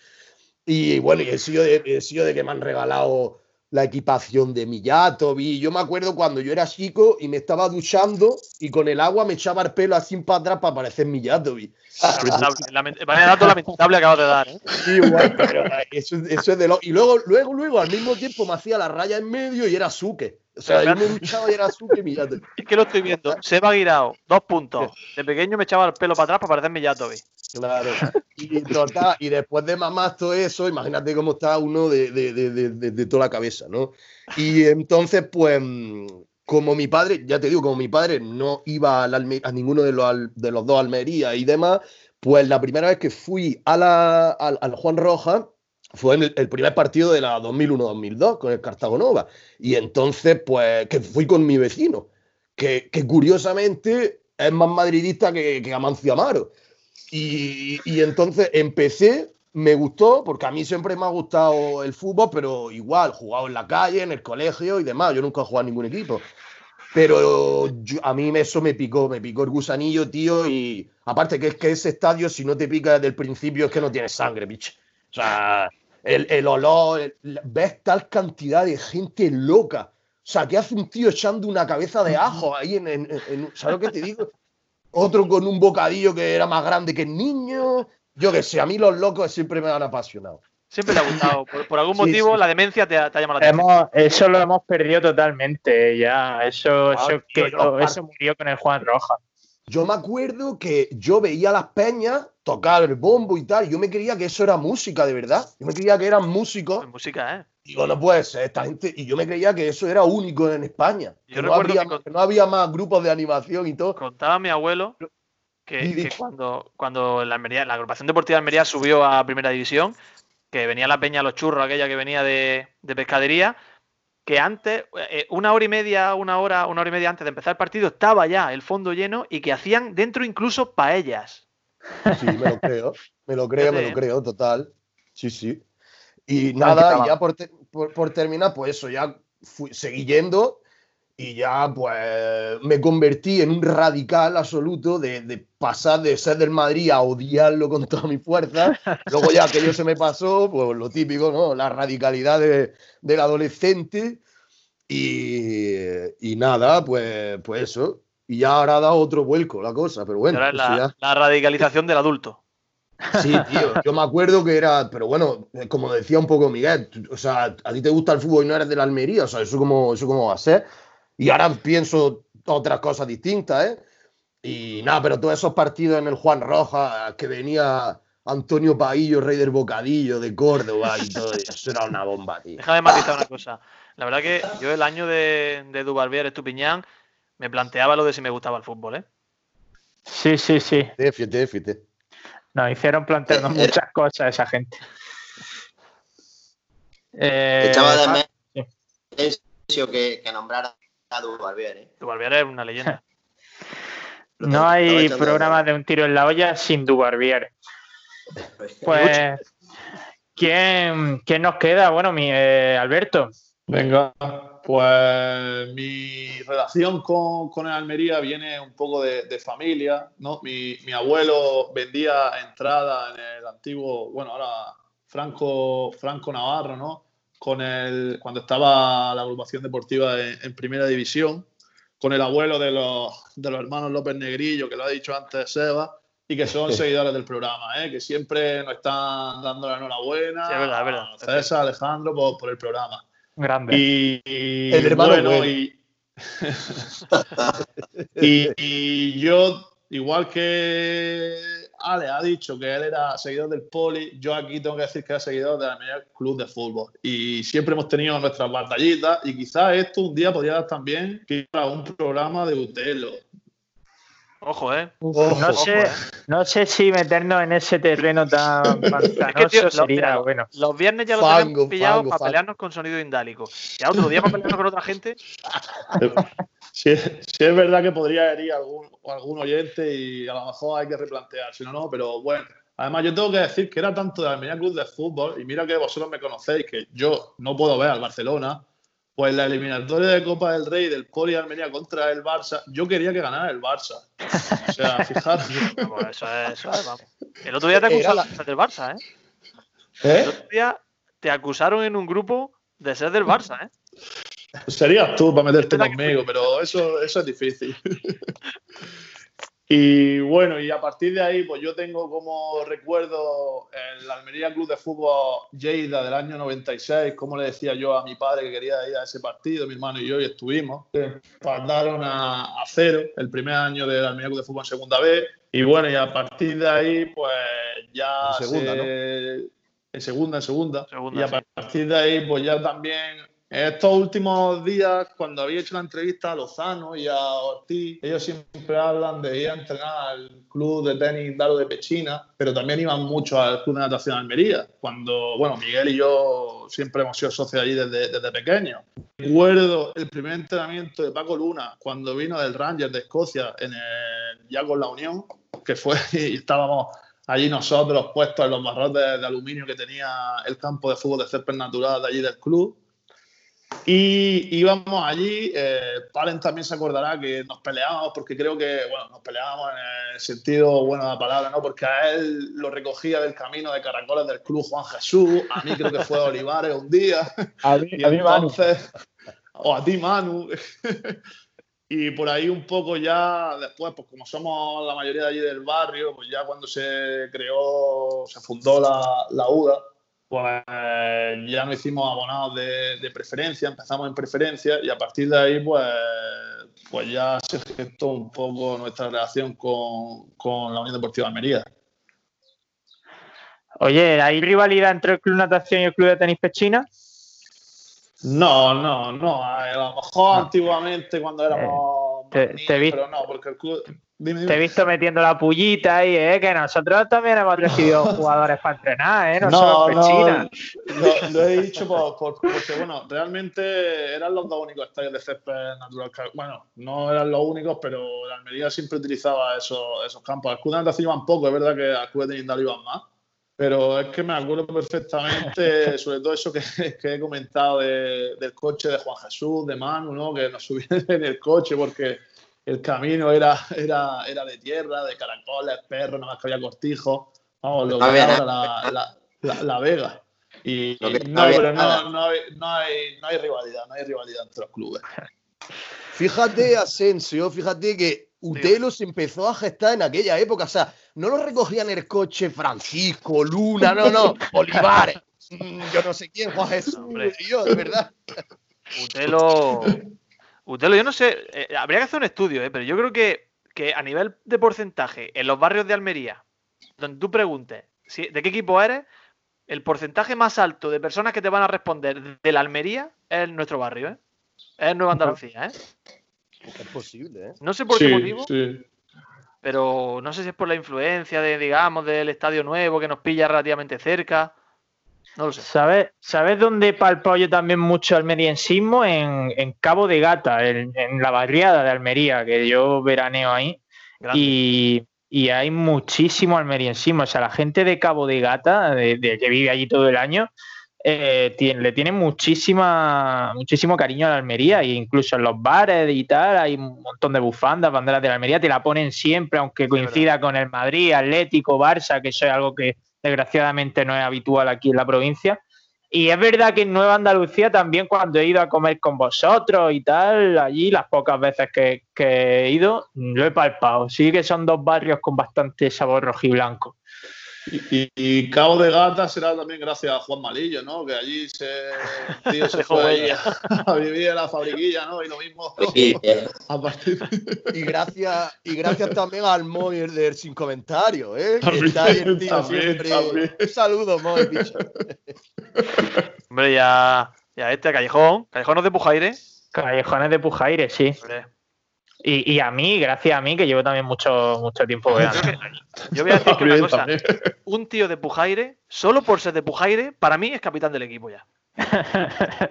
Y bueno, y he sido, de, he sido de que me han regalado la equipación de Millatovi. Yo me acuerdo cuando yo era chico y me estaba duchando y con el agua me echaba el pelo así para atrás para parecer. Lamentable, Vaya dato lamentable acabas de dar. ¿eh? Sí, guay, pero eso, eso es de lo... Y luego, luego, luego, al mismo tiempo me hacía la raya en medio y era Suke. O sea, yo me duchaba y era Suke Millatovi. Es que lo estoy viendo. Seba Guirao, dos puntos. De pequeño me echaba el pelo para atrás para parecer Millatovi. Claro. Y, total, y después de mamar todo eso, imagínate cómo está uno de, de- de- de- toda la cabeza, ¿no? Y entonces, pues, como mi padre, ya te digo, como mi padre no iba al Alme- a ninguno de los, de los dos Almería y demás, pues la primera vez que fui a la, al, al Juan Roja fue el, primer partido de la 2001-2002 con el Cartago Nova. Y entonces, pues, que fui con mi vecino, que, curiosamente es más madridista que, que Amancio Amaro. Y, y entonces empecé, me gustó, porque a mí siempre me ha gustado el fútbol, pero igual, jugado en la calle, en el colegio y demás. Yo nunca he jugado en ningún equipo. Pero a mí eso me picó, me picó el gusanillo, tío. Y aparte que es que ese estadio, si no te pica desde el principio, es que no tienes sangre, bicho. O sea, el, el olor, el- ves tal cantidad de gente loca. O sea, ¿qué hace un tío echando una cabeza de ajo ahí en, en- en- ¿Sabes lo que te digo? Otro con un bocadillo que era más grande que el niño. Yo que sé, a mí los locos siempre me han apasionado. Siempre te ha gustado. Por, por algún motivo, sí. la demencia te ha, te ha llamado la atención. Hemos, eso lo hemos perdido totalmente ya. Eso, Ah, eso, tío, que- eso murió con el Juan Roja. Yo me acuerdo que yo veía a las peñas tocar el bombo y tal. y Yo me creía que eso era música, de verdad. Yo me creía que eran músicos. Música, ¿eh? Digo, no puede ser esta gente. Y yo me creía que eso era único en España. Yo Que no, habría, que con- que no había más grupos de animación y todo. Contaba mi abuelo que cuando, cuando la, Almería- la agrupación deportiva de Almería subió a primera división, que venía la peña Los Churros, aquella que venía de, de pescadería, que antes, eh, una hora y media, una hora, una hora y media antes de empezar el partido, estaba ya el fondo lleno y que hacían dentro incluso paellas. Sí, me lo creo. Me lo creo, me lo creo, total. Sí, sí. Y nada, y ya por, te- por, por terminar, pues eso, ya fui- seguí yendo y ya pues me convertí en un radical absoluto de, de pasar de ser del Madrid a odiarlo con toda mi fuerza. Luego ya aquello se me pasó, pues lo típico, ¿no? La radicalidad de- del adolescente. Y, y nada, pues, pues eso. Y ya ahora ha dado otro vuelco la cosa, pero bueno. Ahora es la, ya. la radicalización del adulto. Sí, tío, yo me acuerdo que era, pero bueno, como decía un poco Miguel, o sea, a ti te gusta el fútbol y no eres de la Almería, o sea, eso cómo, eso cómo va a ser. Y ahora pienso otras cosas distintas, ¿eh? Y nada, pero todos esos partidos en el Juan Roja, que venía Antonio Paillo, rey del bocadillo de Córdoba y todo, eso era una bomba, tío. Déjame matizar una cosa. La verdad que yo el año de, de Dubarbier Estupiñán me planteaba lo de si me gustaba el fútbol, ¿eh? Sí, sí, sí. Fíjate, fíjate. Nos hicieron plantearnos Eh, eh. muchas cosas esa gente. Eh, Echaba de ah, menos Asensio que, que nombrara a Dubarbier, ¿eh? Dubarbier es una leyenda. no hay programa de un tiro en la olla sin Dubarbier. Pues, ¿quién, quién nos queda? Bueno, mi eh, Alberto. Venga, pues mi relación con, con el Almería viene un poco de, de familia, ¿no? Mi, mi abuelo vendía entrada en el antiguo, bueno, ahora Franco, Franco Navarro, ¿no? Con el, cuando estaba la agrupación deportiva en, en primera división, con el abuelo de los, de los hermanos López Negrillo, que lo ha dicho antes Seba, y que son seguidores del programa, ¿eh? que siempre nos están dando la enhorabuena Sí, es verdad, es verdad. a César, Alejandro, por, por el programa. Grande. Y, y El hermano bueno, bueno. y, y- y yo, igual que Ale ha dicho que él era seguidor del Poli, yo aquí tengo que decir que era seguidor del Almería Club de Fútbol. Y siempre hemos tenido nuestras batallitas y quizás esto un día podría dar también para un programa de Utelo. Ojo, ¿eh? No, ojo, sé, eh. no sé si meternos en ese terreno tan pantanoso tío, lo- sería mira, lo- bueno. Los viernes ya lo tenemos pillado fango, para fango. pelearnos con sonido indálico. Ya otro día para pelearnos con otra gente. Si, si es verdad que podría herir a algún, algún oyente y a lo mejor hay que replantear, si no, no, pero bueno. Además, yo tengo que decir que era tanto de Almería Club de Fútbol, y mira que vosotros me conocéis, que yo no puedo ver al Barcelona, pues la eliminatoria de Copa del Rey del Poli de Almería contra el Barça, yo quería que ganara el Barça. O sea, fijaros. Vamos, eso es, eso es, vamos. El otro día te acusaron la- de ser del Barça, ¿eh? El ¿Eh? otro día te acusaron en un grupo de ser del Barça, ¿eh? Serías tú para meterte conmigo, pero eso, eso es difícil. y bueno, y a partir de ahí, pues yo tengo como recuerdo el Almería Club de Fútbol Lleida del año 96, como le decía yo a mi padre que quería ir a ese partido, mi hermano y yo, y estuvimos. Mandaron a, a cero el primer año del Almería Club de Fútbol en segunda B. Y bueno, y a partir de ahí, pues ya. En segunda, se- En segunda, en segunda. Segunda, y a sí. partir de ahí, pues ya también estos últimos días, cuando había hecho la entrevista a Lozano y a Ortiz, ellos siempre hablan de ir a entrenar al club de tenis Daro de Pechina, pero también iban mucho al club de natación de Almería. Cuando, bueno, Miguel y yo siempre hemos sido socios allí desde, desde pequeños. Recuerdo el primer entrenamiento de Paco Luna cuando vino del Rangers de Escocia en el, ya con la Unión, que fue y estábamos allí nosotros puestos en los barrotes de aluminio que tenía el campo de fútbol de césped natural de allí del club. Y íbamos allí, eh, Palen también se acordará que nos peleábamos porque creo que, bueno, nos peleábamos en el sentido bueno de la palabra, ¿no? Porque a él lo recogía del camino de caracoles del club Juan Jesús, a mí creo que fue Olivares un día, A mí, y a mí, Manu. entonces, o a ti Manu, y por ahí un poco ya después, pues como somos la mayoría de allí del barrio, pues ya cuando se creó, se fundó la, la UDA, pues ya no hicimos abonados de, de preferencia, empezamos en preferencia y a partir de ahí pues, pues ya se gestó un poco nuestra relación con, con la Unión Deportiva de Almería. Oye, ¿hay rivalidad entre el Club Natación y el Club de Tenis Pechina? No, no, no. A lo mejor antiguamente cuando éramos. Eh, te- niños, te vi- Pero no, porque el club. Dime, dime. Te he visto metiendo la pullita ahí, ¿eh? Que nosotros también hemos recibido jugadores para entrenar, ¿eh? No, No, solo no, Pechina. lo, lo he dicho por- por- porque, bueno, realmente eran los dos únicos estadios de césped natural. que- Bueno, no eran los únicos, pero la Almería siempre utilizaba esos, esos campos. Al club de natación iban poco, es verdad que al club de Tenindal iban más. Pero es que me acuerdo perfectamente, sobre todo eso que, que he comentado de- del coche de Juan Jesús, de Manu, ¿no? que nos subían en el coche porque el camino era, era, era de tierra, de caracoles, perros, nada más que había cortijos. Vamos, lo No que había nada. la, la, la- la Vega. Y, no no, pero no, no, hay, no, hay, no hay rivalidad, no hay rivalidad entre los clubes. Fíjate, Asensio, fíjate que Utelo se empezó a gestar en aquella época. O sea, no lo recogían en el coche Francisco, Luna, no, no, Olivares. mm, Yo no sé quién, Juan Jesús, Hombre. tío, de verdad. Utelo. Utelo, yo no sé. eh, habría que hacer un estudio, ¿eh? pero yo creo que, que a nivel de porcentaje, en los barrios de Almería, donde tú preguntes si- de qué equipo eres, el porcentaje más alto de personas que te van a responder de la Almería es nuestro barrio, ¿eh? Es Nueva Andalucía, ¿eh? Es posible, ¿eh? No sé por qué motivo, sí. pero no sé si es por la influencia de, digamos, del estadio nuevo que nos pilla relativamente cerca. No lo sé. ¿Sabes, ¿Sabes dónde palpó yo también mucho almeriensismo? En, en Cabo de Gata, en, en la barriada de Almería, que yo veraneo ahí. Y, y hay muchísimo almeriensismo. O sea, la gente de Cabo de Gata, de, de que vive allí todo el año, eh, tiene- le tiene muchísima, muchísimo cariño a la Almería. E incluso en los bares y tal, hay un montón de bufandas, banderas de la Almería, te la ponen siempre, aunque coincida con el Madrid, Atlético, Barça, que eso es algo que desgraciadamente no es habitual aquí en la provincia. Y es verdad que en Nueva Andalucía también cuando he ido a comer con vosotros y tal, allí las pocas veces que, he ido, lo he palpado. Sí que son dos barrios con bastante sabor rojiblanco. Y, y- y Cabo de Gata será también gracias a Juan Malillo, ¿no? Que allí se, tío se fue a vivir en la fabriquilla, ¿no? Y lo mismo. Y, eh, A partir Y gracias, y gracias también al Moy del sin comentario, ¿eh? Que También, está ahí el tío también, siempre. también. Un saludo, Moy, bicho. Hombre, ya, ya este, Callejón. Callejón es de Pujaire. Callejones de Pujaire, sí. Hombre, Y, y a mí, gracias a mí, que llevo también mucho, mucho tiempo veando. Yo voy a decir que una cosa. Un tío de Pujaire, solo por ser de Pujaire, para mí es capitán del equipo ya.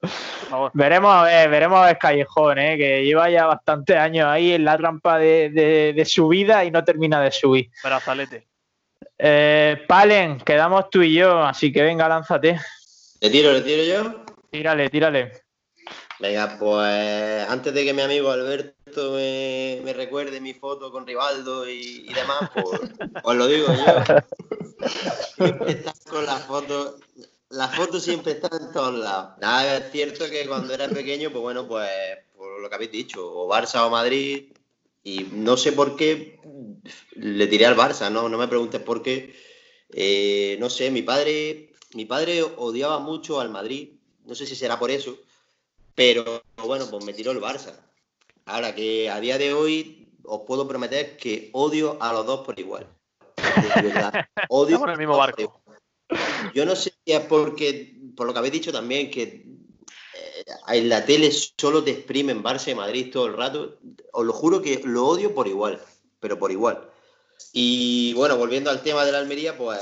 Por favor. Veremos a ver, veremos a ver Callejón, ¿eh? que lleva ya bastantes años ahí en la rampa de, de- de subida y no termina de subir. Brazalete. Eh, Palen, quedamos tú y yo, así que venga, lánzate. ¿Le tiro, le tiro yo? Tírale, tírale. Venga, pues antes de que mi amigo Alberto me, me recuerde mi foto con Rivaldo y, y demás, pues os lo digo yo. Siempre estás con las fotos. Las fotos siempre están en todos lados. Nada, es cierto que cuando era pequeño, pues bueno, pues por lo que habéis dicho, o Barça o Madrid, y no sé por qué le tiré al Barça, no, no me preguntes por qué. Eh, no sé, mi padre, mi padre odiaba mucho al Madrid, no sé si será por eso, pero bueno, pues me tiró el Barça. Ahora que a día de hoy os puedo prometer que odio a los dos por igual. De verdad, odio Estamos en el mismo barco. Yo no sé si es porque, por lo que habéis dicho también, que eh, en la tele solo te exprimen Barça y Madrid todo el rato. Os lo juro que lo odio por igual, pero por igual. Y bueno, volviendo al tema de la Almería, pues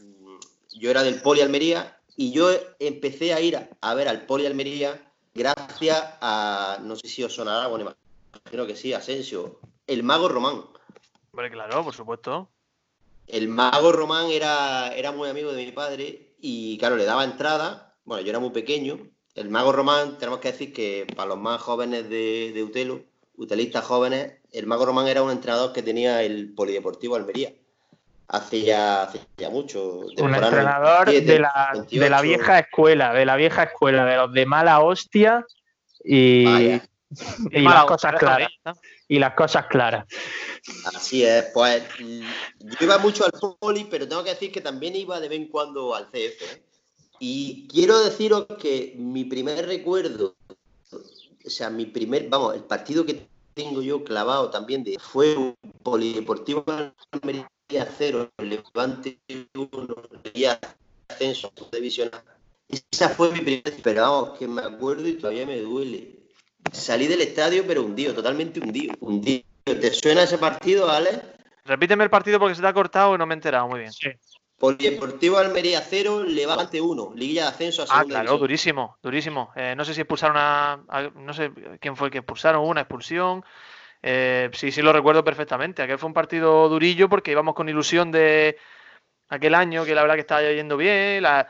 mm, yo era del Poli Almería y yo empecé a ir a, ver al Poli Almería gracias a, no sé si os sonará, bueno, imagino que sí, Asensio, el mago Román. Hombre, claro, por supuesto. El mago Román era, era muy amigo de mi padre y, claro, le daba entrada. Bueno, yo era muy pequeño. El mago Román, tenemos que decir que para los más jóvenes de, de Utelo, utelistas jóvenes, el mago Román era un entrenador que tenía el Polideportivo Almería. Hace ya, hace ya mucho. Un entrenador 97, de la, de la 28. vieja escuela, de la vieja escuela, de los de mala hostia y, Vaya. y Mala las cosas claras. Y las cosas claras. Así es, pues mm, yo iba mucho al poli, pero tengo que decir que también iba de vez en cuando al CF. ¿eh? Y quiero deciros que mi primer recuerdo, o sea, mi primer, vamos, el partido que tengo yo clavado también de, fue un polideportivo 0, Levante 1, Almería ascenso a división. Esa fue mi primer, pero vamos, que me acuerdo y todavía me duele. Salí del estadio, pero hundido, totalmente hundido, hundido. ¿Te suena ese partido, Alex? Repíteme el partido porque se te ha cortado y no me he enterado muy bien. Polideportivo Almería 0, Levante 1, Liguilla de Ascenso a Ah, segunda claro, división. durísimo, durísimo. Eh, no sé si expulsaron a, a- No sé quién fue el que expulsaron, hubo una expulsión. Eh, sí, sí lo recuerdo perfectamente. Aquel fue un partido durillo porque íbamos con ilusión de aquel año, que la verdad que estaba yendo bien. La...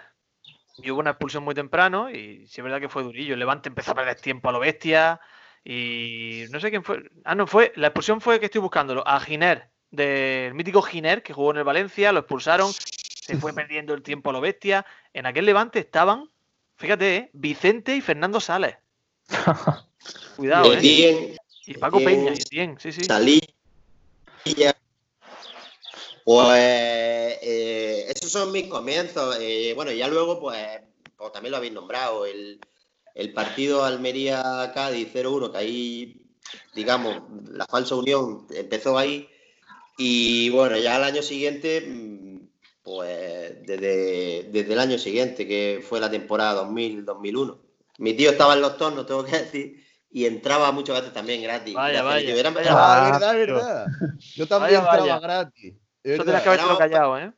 Y hubo una expulsión muy temprano y sí es verdad que fue durillo. El Levante empezó a perder tiempo a lo bestia. Y no sé quién fue. Ah, no, fue. La expulsión fue que estoy buscándolo. A Giner, del mítico Giner, que jugó en el Valencia, lo expulsaron. Se fue perdiendo el tiempo a lo bestia. En aquel Levante estaban, fíjate, ¿eh? Vicente y Fernando Sales. Cuidado, ¿eh? Y Paco Etienne, Peña, bien, sí, sí. Salilla. Pues eh, esos son mis comienzos. Eh, bueno, ya luego, pues, pues también lo habéis nombrado, el, el partido Almería-Cádiz 0-1, que ahí, digamos, la falsa unión empezó ahí. Y bueno, ya al año siguiente, pues desde, desde el año siguiente, que fue la temporada 2000-2001. Mi tío estaba en los tornos, tengo que decir, y entraba muchas veces también gratis. Vaya, vaya. era- Ah, verdad, verdad. Yo también Vaya, entraba vaya. gratis. Verdad. tenías que Éramos- callado, ¿eh?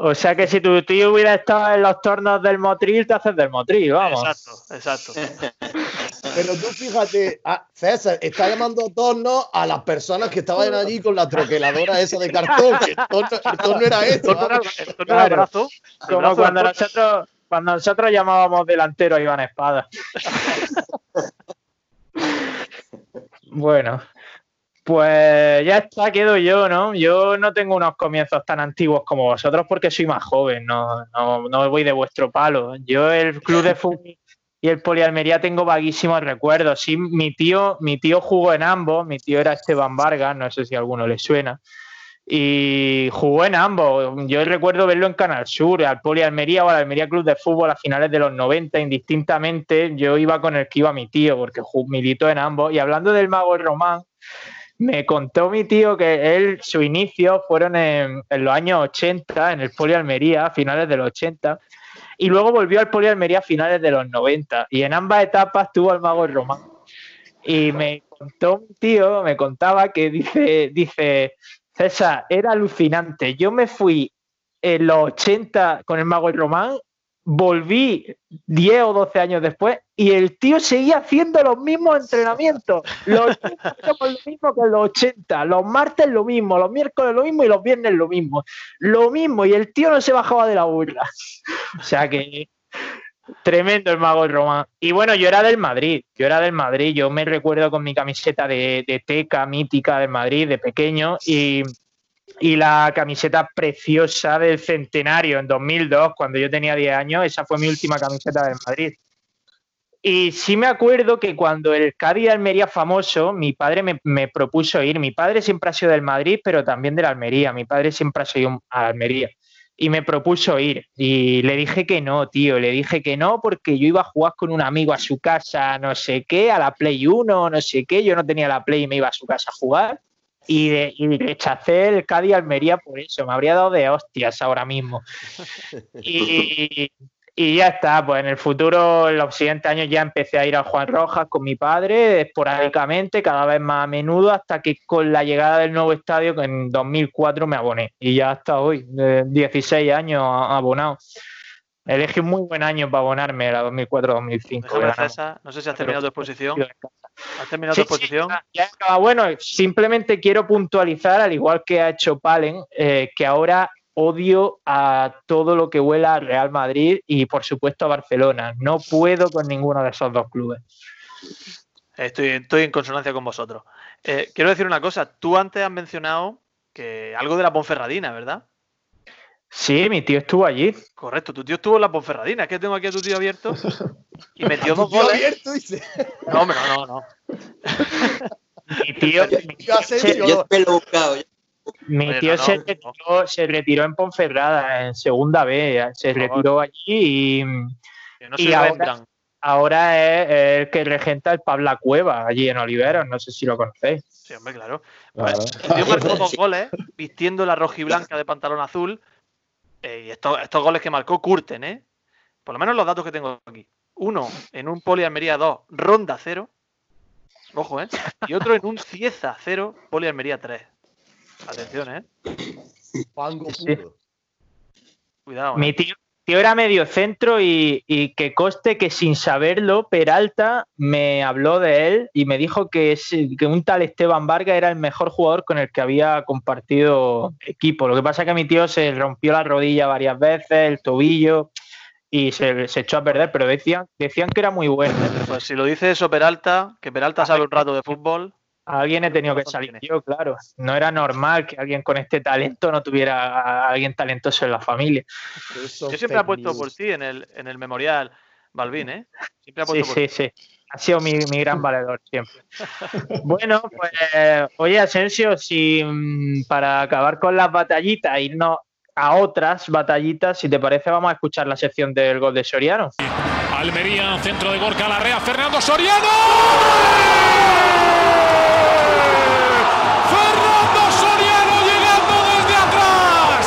O sea que si tu tío hubiera estado en los tornos del Motril, te haces del Motril, vamos. Exacto, exacto. Pero tú fíjate, ah, César, está llamando torno a las personas que estaban allí con la troqueladora esa de cartón. que El torno, el torno era esto. El torno era- el torno era brazo. el Como brazo cuando nosotros, cuando nosotros llamábamos delantero a Iván Espada. bueno, pues ya está, quedo yo, ¿no? Yo no tengo unos comienzos tan antiguos como vosotros porque soy más joven, no, no, no voy de vuestro palo. Yo el club de fútbol y el Polialmería tengo vaguísimos recuerdos. Sí, mi tío, mi tío jugó en ambos, mi tío era Esteban Vargas, no sé si a alguno le suena. Y jugó en ambos. Yo recuerdo verlo en Canal Sur, al Poli Almería o al Almería Club de Fútbol a finales de los 90, indistintamente. Yo iba con el que iba mi tío, porque militó en ambos. Y hablando del Mago Román, me contó mi tío que él, su inicio fueron en, en los años 80, en el Poli Almería, a finales de los 80. Y luego volvió al Poli Almería a finales de los 90. Y en ambas etapas tuvo al Mago Román. Y me contó un tío, me contaba que dice, dice, César, era alucinante. Yo me fui en los 80 con el Mago y Román, volví 10 o 12 años después y el tío seguía haciendo los mismos entrenamientos. Los lo mismo que los 80, los martes lo mismo, los miércoles lo mismo y los viernes lo mismo. Lo mismo y el tío no se bajaba de la burla. O sea que tremendo el mago Román. Y bueno, yo era del Madrid, yo era del Madrid, yo me recuerdo con mi camiseta de, de teca mítica del Madrid de pequeño y, y la camiseta preciosa del centenario en 2002, cuando yo tenía 10 años, esa fue mi última camiseta del Madrid. Y sí me acuerdo que cuando el Cádiz Almería famoso, mi padre me, me propuso ir. Mi padre siempre ha sido del Madrid, pero también del Almería. Mi padre siempre ha sido Almería. Y me propuso ir. Y le dije que no, tío. Le dije que no porque yo iba a jugar con un amigo a su casa, no sé qué, a la Play 1, no sé qué. Yo no tenía la Play y me iba a su casa a jugar. Y, de- y rechacé el Cádiz Almería por eso. Me habría dado de hostias ahora mismo. Y, y ya está, pues en el futuro, en los siguientes años ya empecé a ir a Juan Rojas con mi padre, esporádicamente, cada vez más a menudo, hasta que con la llegada del nuevo estadio, que en 2004 me aboné. Y ya hasta hoy, de 16 años abonado. Elegí un muy buen año para abonarme, la 2004-2005. Déjame, ganamos. César, no sé si has terminado tu exposición. ¿Has terminado Sí, tu exposición? ya. Bueno, simplemente quiero puntualizar, al igual que ha hecho Palen, eh, que ahora odio a todo lo que huela a Real Madrid y, por supuesto, a Barcelona. No puedo con ninguno de esos dos clubes. Estoy, estoy en consonancia con vosotros. Eh, quiero decir una cosa. Tú antes has mencionado que algo de la Ponferradina, ¿verdad? Sí, mi tío estuvo allí. Correcto, tu tío estuvo en la Ponferradina. Es que tengo aquí a tu tío abierto y metió dos goles. abierto, dice. No, hombre, no, no, no. Mi tío, mi tío Yo buscado. yo- mi Oye, tío no, se, no. retiró, se retiró en Ponferrada, en segunda B. Se retiró allí y Y ahora- ahora es el que regenta el Pabla Cueva, allí en Oliveros. No sé si lo conocéis. Sí, hombre, claro. Claro. Pues, el tío marcó dos goles vistiendo la rojiblanca de pantalón azul. eh, y estos, estos goles que marcó curten, ¿eh? Por lo menos los datos que tengo aquí. Uno en un Poli Almería 2, Ronda 0. Ojo, ¿eh? Y otro en un Cieza 0, Poli Almería 3. Atención, ¿eh? Pango Sí. puro. Cuidado. ¿eh? Mi tío, tío era medio centro y, y que coste que sin saberlo, Peralta me habló de él y me dijo que, es- que un tal Esteban Vargas era el mejor jugador con el que había compartido equipo. Lo que pasa es que mi tío se rompió la rodilla varias veces, el tobillo y se, se echó a perder, pero decían, decían que era muy bueno. Pues si lo dice eso Peralta, que Peralta sabe un rato de fútbol. A alguien he tenido que salir yo, claro. No era normal que alguien con este talento no tuviera a alguien talentoso en la familia. Yo siempre apuesto por ti en el, en el memorial Balvin, ¿eh? Siempre Sí, por sí, ti. sí. Ha sido mi, mi gran valedor siempre. Bueno, pues, oye, Asensio, si mm, para acabar con las batallitas, irnos a otras batallitas, si te parece, vamos a escuchar la sección del gol de Soriano. Almería, centro de Gorka Larrea, Fernando Soriano. Fernando Soriano llegando desde atrás.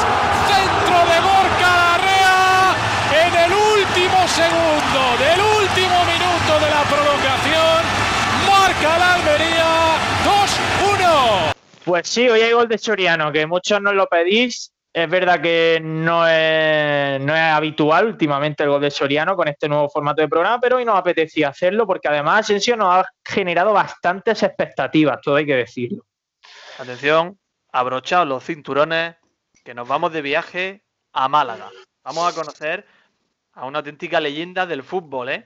Centro de Gorka Larrea en el último segundo del último minuto de la prolongación. Marca la Almería 2-1. Pues sí, hoy hay gol de Soriano, que muchos nos lo pedís Es verdad que no es, no es habitual últimamente el gol de Soriano con este nuevo formato de programa, pero hoy nos apetecía hacerlo porque además Asensio nos ha generado bastantes expectativas, todo hay que decirlo. Atención, abrochaos los cinturones, que nos vamos de viaje a Málaga. Vamos a conocer a una auténtica leyenda del fútbol, ¿eh?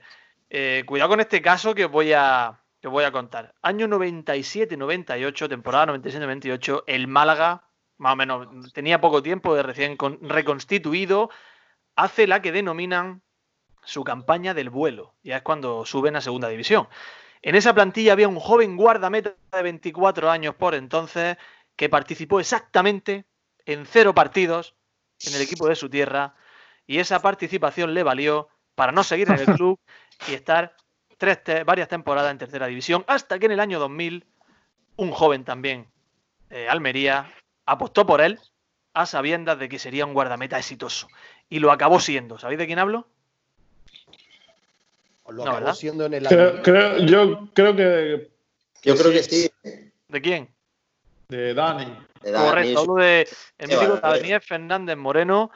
Eh, cuidado con este caso que os voy a, que voy a contar. Año 97-98, temporada 97-98, el Málaga, más o menos, tenía poco tiempo de recién con- reconstituido, hace la que denominan su campaña del vuelo. Ya es cuando suben a segunda división. En esa plantilla había un joven guardameta de 24 años por entonces que participó exactamente en cero partidos en el equipo de su tierra y esa participación le valió para no seguir en el club y estar tres te- varias temporadas en tercera división hasta que en el año 2000 un joven también, eh, Almería, apostó por él a sabiendas de que sería un guardameta exitoso y lo acabó siendo. ¿Sabéis de quién hablo? Lo No, acabó ¿verdad? siendo en el Creo, creo- yo creo que Yo creo que sí. ¿De quién? de Dani. Le da Correcto, hablo de el mítico. Daniel Fernández Moreno.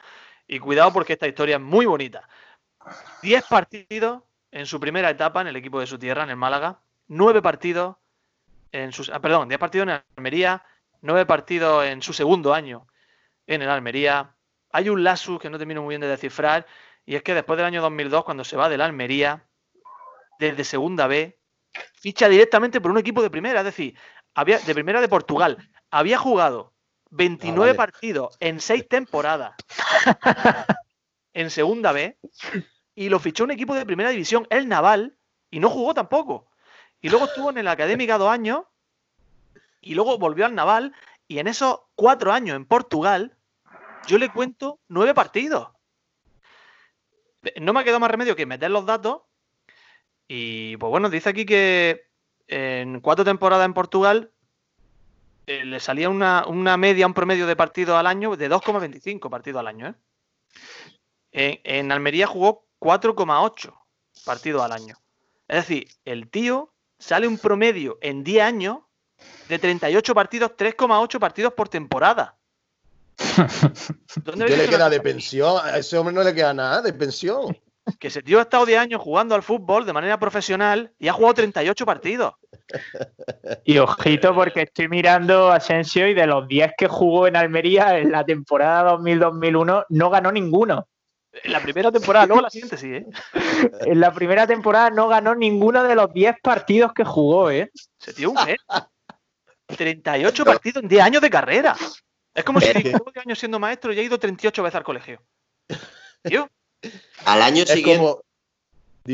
Y cuidado porque esta historia es muy bonita. 10 partidos en su primera etapa en el equipo de su tierra, en el Málaga. 9 partidos en sus. ah, perdón, 10 partidos en Almería. 9 partidos en su segundo año en el Almería. Hay un lasus que no termino muy bien de descifrar. Y es que después del año 2002, cuando se va del Almería, desde segunda B, ficha directamente por un equipo de primera. Es decir, había, de primera de Portugal. Había jugado 29 vale. partidos en 6 temporadas en segunda B y lo fichó un equipo de primera división, el Naval, y no jugó tampoco. Y luego estuvo en el Académica dos años y luego volvió al Naval y en esos cuatro años en Portugal yo le cuento nueve partidos. No me ha quedado más remedio que meter los datos y pues bueno, dice aquí que en cuatro temporadas en Portugal eh, le salía una, una media, un promedio de partidos al año de 2,25 partidos al año. ¿eh? En, en Almería jugó 4,8 partidos al año. Es decir, el tío sale un promedio en 10 años de 38 partidos, 3,8 partidos por temporada. ¿Dónde ¿Qué le queda de pensión? A ese hombre no le queda nada de pensión. Que ese tío ha estado 10 años jugando al fútbol de manera profesional y ha jugado 38 partidos. Y ojito porque estoy mirando a Asensio y de los 10 que jugó en Almería en la temporada 2000-2001 no ganó ninguno. En la primera temporada, luego la siguiente sí, ¿eh? En la primera temporada no ganó ninguno de los 10 partidos que jugó, ¿eh? Tío es un genio. 38 partidos en 10 años de carrera. Es como si llevo 10 años siendo maestro y he ido 38 veces al colegio. Tío, Al año Es siguiente. como.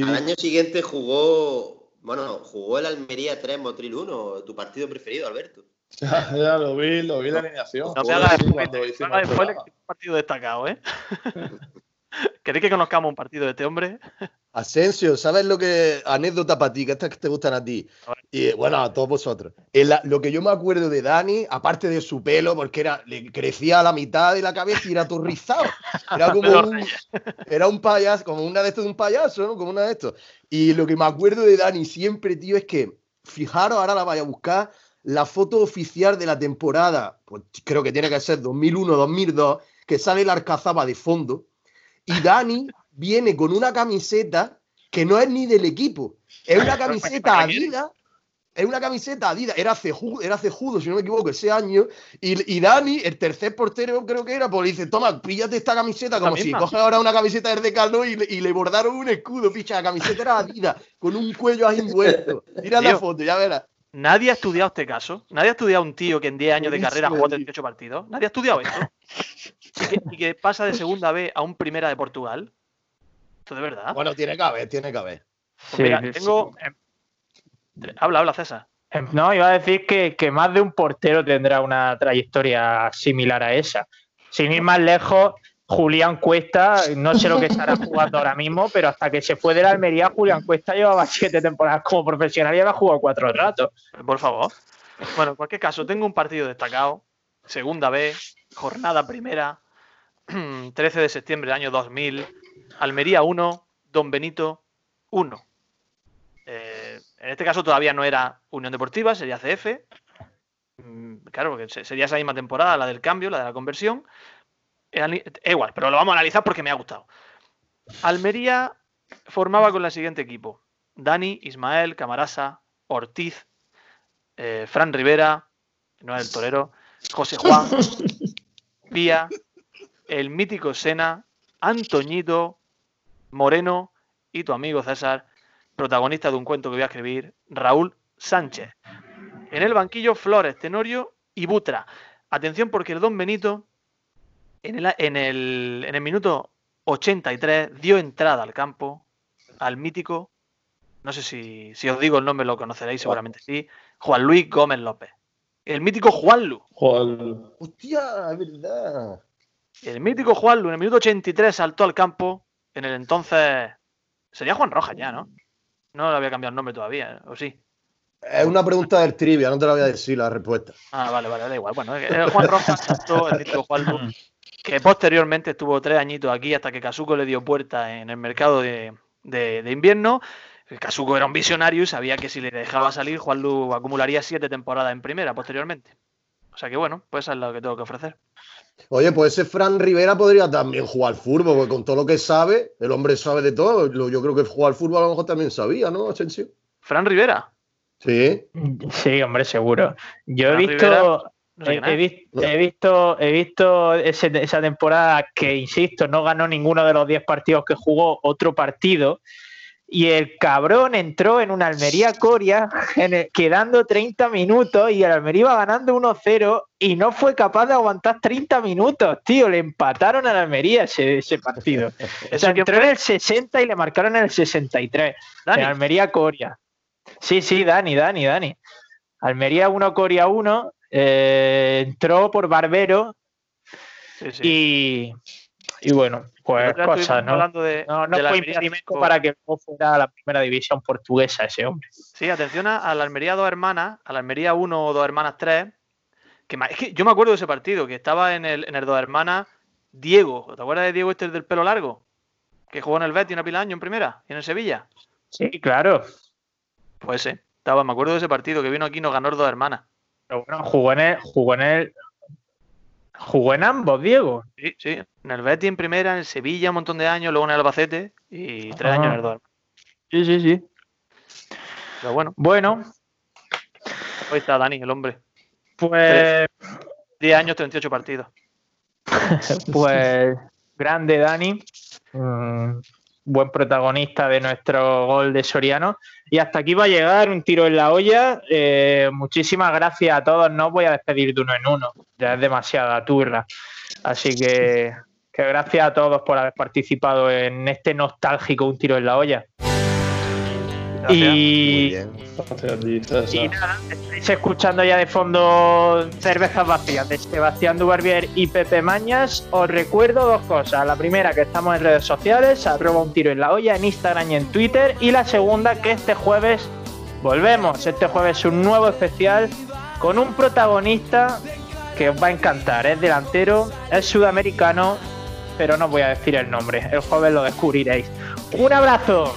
Al año siguiente jugó, bueno, jugó el Almería 3 Motril 1, tu partido preferido, Alberto. Ya, ya lo vi, lo vi la alineación. no me hagas spoiler, no me hagas spoiler, que es un partido destacado, ¿eh? ¿Queréis que conozcamos un partido de este hombre? Asensio, ¿sabes lo que. Anécdota para ti, que estas que te gustan a ti. A. Y bueno, a todos vosotros. Lo que yo me acuerdo de Dani, aparte de su pelo, porque era, le crecía a la mitad de la cabeza y era todo rizado. Era como un, era un payaso, como una de estos de un payaso, ¿no? Como una de estos. Y lo que me acuerdo de Dani siempre, tío, es que, fijaros, ahora la vaya a buscar, la foto oficial de la temporada, pues creo que tiene que ser 2001-2002, que sale el Arcazaba de fondo. Y Dani viene con una camiseta que no es ni del equipo. Es una camiseta. Adidas. Es una camiseta Adidas. Era cejudo, era cejudo, si no me equivoco, ese año. Y, y Dani, el tercer portero, creo que era, pues le dice: Toma, píllate esta camiseta. Como si coges ahora una camiseta del Decathlon y, le- y le bordaron un escudo, picha. La camiseta era Adidas, con un cuello ahí envuelto. Mira la foto, ya verás. Nadie ha estudiado este caso. Nadie ha estudiado un tío que en 10 años de carrera jugó tío. 38 partidos. Nadie ha estudiado esto. Y que, y que pasa de segunda B a un primera de Portugal. Esto de verdad. Bueno, tiene que haber, tiene que haber. Pues mira, sí, tengo. Habla, habla, César. Em, No, iba a decir que, que más de un portero tendrá una trayectoria similar a esa. Sin ir más lejos, Julián Cuesta, no sé lo que estará jugando ahora mismo, pero hasta que se fue de la Almería, Julián Cuesta llevaba siete temporadas como profesional y había jugado cuatro ratos. Por favor. Bueno, en cualquier caso, tengo un partido destacado. Segunda B, jornada primera, 13 de septiembre del año 2000. Almería 1, Don Benito 1. Eh, en este caso todavía no era Unión Deportiva, sería CF. Mm, Claro, porque se- sería esa misma temporada, la del cambio, la de la conversión. Igual, pero lo vamos a analizar porque me ha gustado. Almería formaba con el siguiente equipo: Dani, Ismael, Camarasa, Ortiz, eh, Fran Rivera, no el torero, José Juan, Pía, el mítico Sena, Antoñito, Moreno y tu amigo César, protagonista de un cuento que voy a escribir, Raúl Sánchez. En el banquillo, Flores, Tenorio y Butra. Atención porque el Don Benito, en el, en el, en el minuto 83, dio entrada al campo al mítico, no sé si, si os digo el nombre lo conoceréis, seguramente sí, Juan Luis Gómez López. El mítico Juanlu. Juan- Hostia, es verdad. El mítico Juanlu en el minuto 83 saltó al campo. En el entonces. Sería Juan Rojas ya, ¿no? No le había cambiado el nombre todavía, ¿o sí? Es una pregunta del trivia, no te la voy a decir la respuesta. Ah, vale, vale, da igual. Bueno, el Juan Rojas saltó, el mítico Juanlu, que posteriormente estuvo tres añitos aquí hasta que Casuco le dio puerta en el mercado de, de- de invierno. Casuco era un visionario y sabía que si le dejaba salir, Juanlu acumularía siete temporadas en primera posteriormente. O sea que bueno, pues eso es lo que tengo que ofrecer. Oye, pues ese Fran Rivera podría también jugar al fútbol, porque con todo lo que sabe, el hombre sabe de todo. Lo- Yo creo que jugar al fútbol a lo mejor también sabía, ¿no, Asensio? Fran Rivera. Sí. Sí, hombre, seguro. Yo he visto, Rivera, no he, he vis- he visto, he visto ese- esa temporada que, insisto, no ganó ninguno de los 10 partidos que jugó, otro partido. Y el cabrón entró en una Almería Coria, en el- quedando 30 minutos, y el Almería iba ganando 1-0 y no fue capaz de aguantar 30 minutos, tío. Le empataron al Almería ese, ese partido. O sea, entró en el 60 y le marcaron en el 63. Dani. En Almería Coria. Sí, sí, Dani, Dani, Dani. Almería 1, Coria 1. Eh, entró por Barbero Sí, sí. y, y bueno, pues cosas, ¿no? hablando de- No, no de fue impedimento para que luego fuera a la primera división portuguesa ese hombre. Sí, atención a, a la Almería dos hermanas, a la Almería 1 o dos hermanas 3. Que es que yo me acuerdo de ese partido, que estaba en el, en el dos hermanas Diego. ¿Te acuerdas de Diego este el del pelo largo? Que jugó en el Betis una pila de años en primera y en el Sevilla. Sí, claro. Pues ese. Estaba, me acuerdo de ese partido que vino aquí y nos ganó dos hermanas. Pero bueno, jugó en el, jugó en el, jugó en ambos, Diego. Sí, sí. En el Betis en primera, en el Sevilla un montón de años, luego en el Albacete y tres Ah. años en el dos hermanas. Sí, sí, sí. Pero bueno, Bueno, hoy está Dani, el hombre. pues, 10 años, 38 partidos. pues grande Dani. Mm, buen protagonista de nuestro gol de Soriano. Y hasta aquí va a llegar un tiro en la olla. Eh, muchísimas gracias a todos. No voy a despedir de uno en uno. Ya es demasiada turra. Así que, que gracias a todos por haber participado en este nostálgico Un tiro en la olla. Gracias. Muy Y. Gracias y nada, estáis escuchando ya de fondo Cervezas Vacías de Sebastián Dubarbier y Pepe Mañas. Os recuerdo dos cosas. La primera, que estamos en redes sociales, arroba un tiro en la olla, en Instagram y en Twitter. Y la segunda, que este jueves volvemos. Este jueves un nuevo especial con un protagonista que os va a encantar. Es delantero, es sudamericano, pero no os voy a decir el nombre. El jueves lo descubriréis. Un abrazo.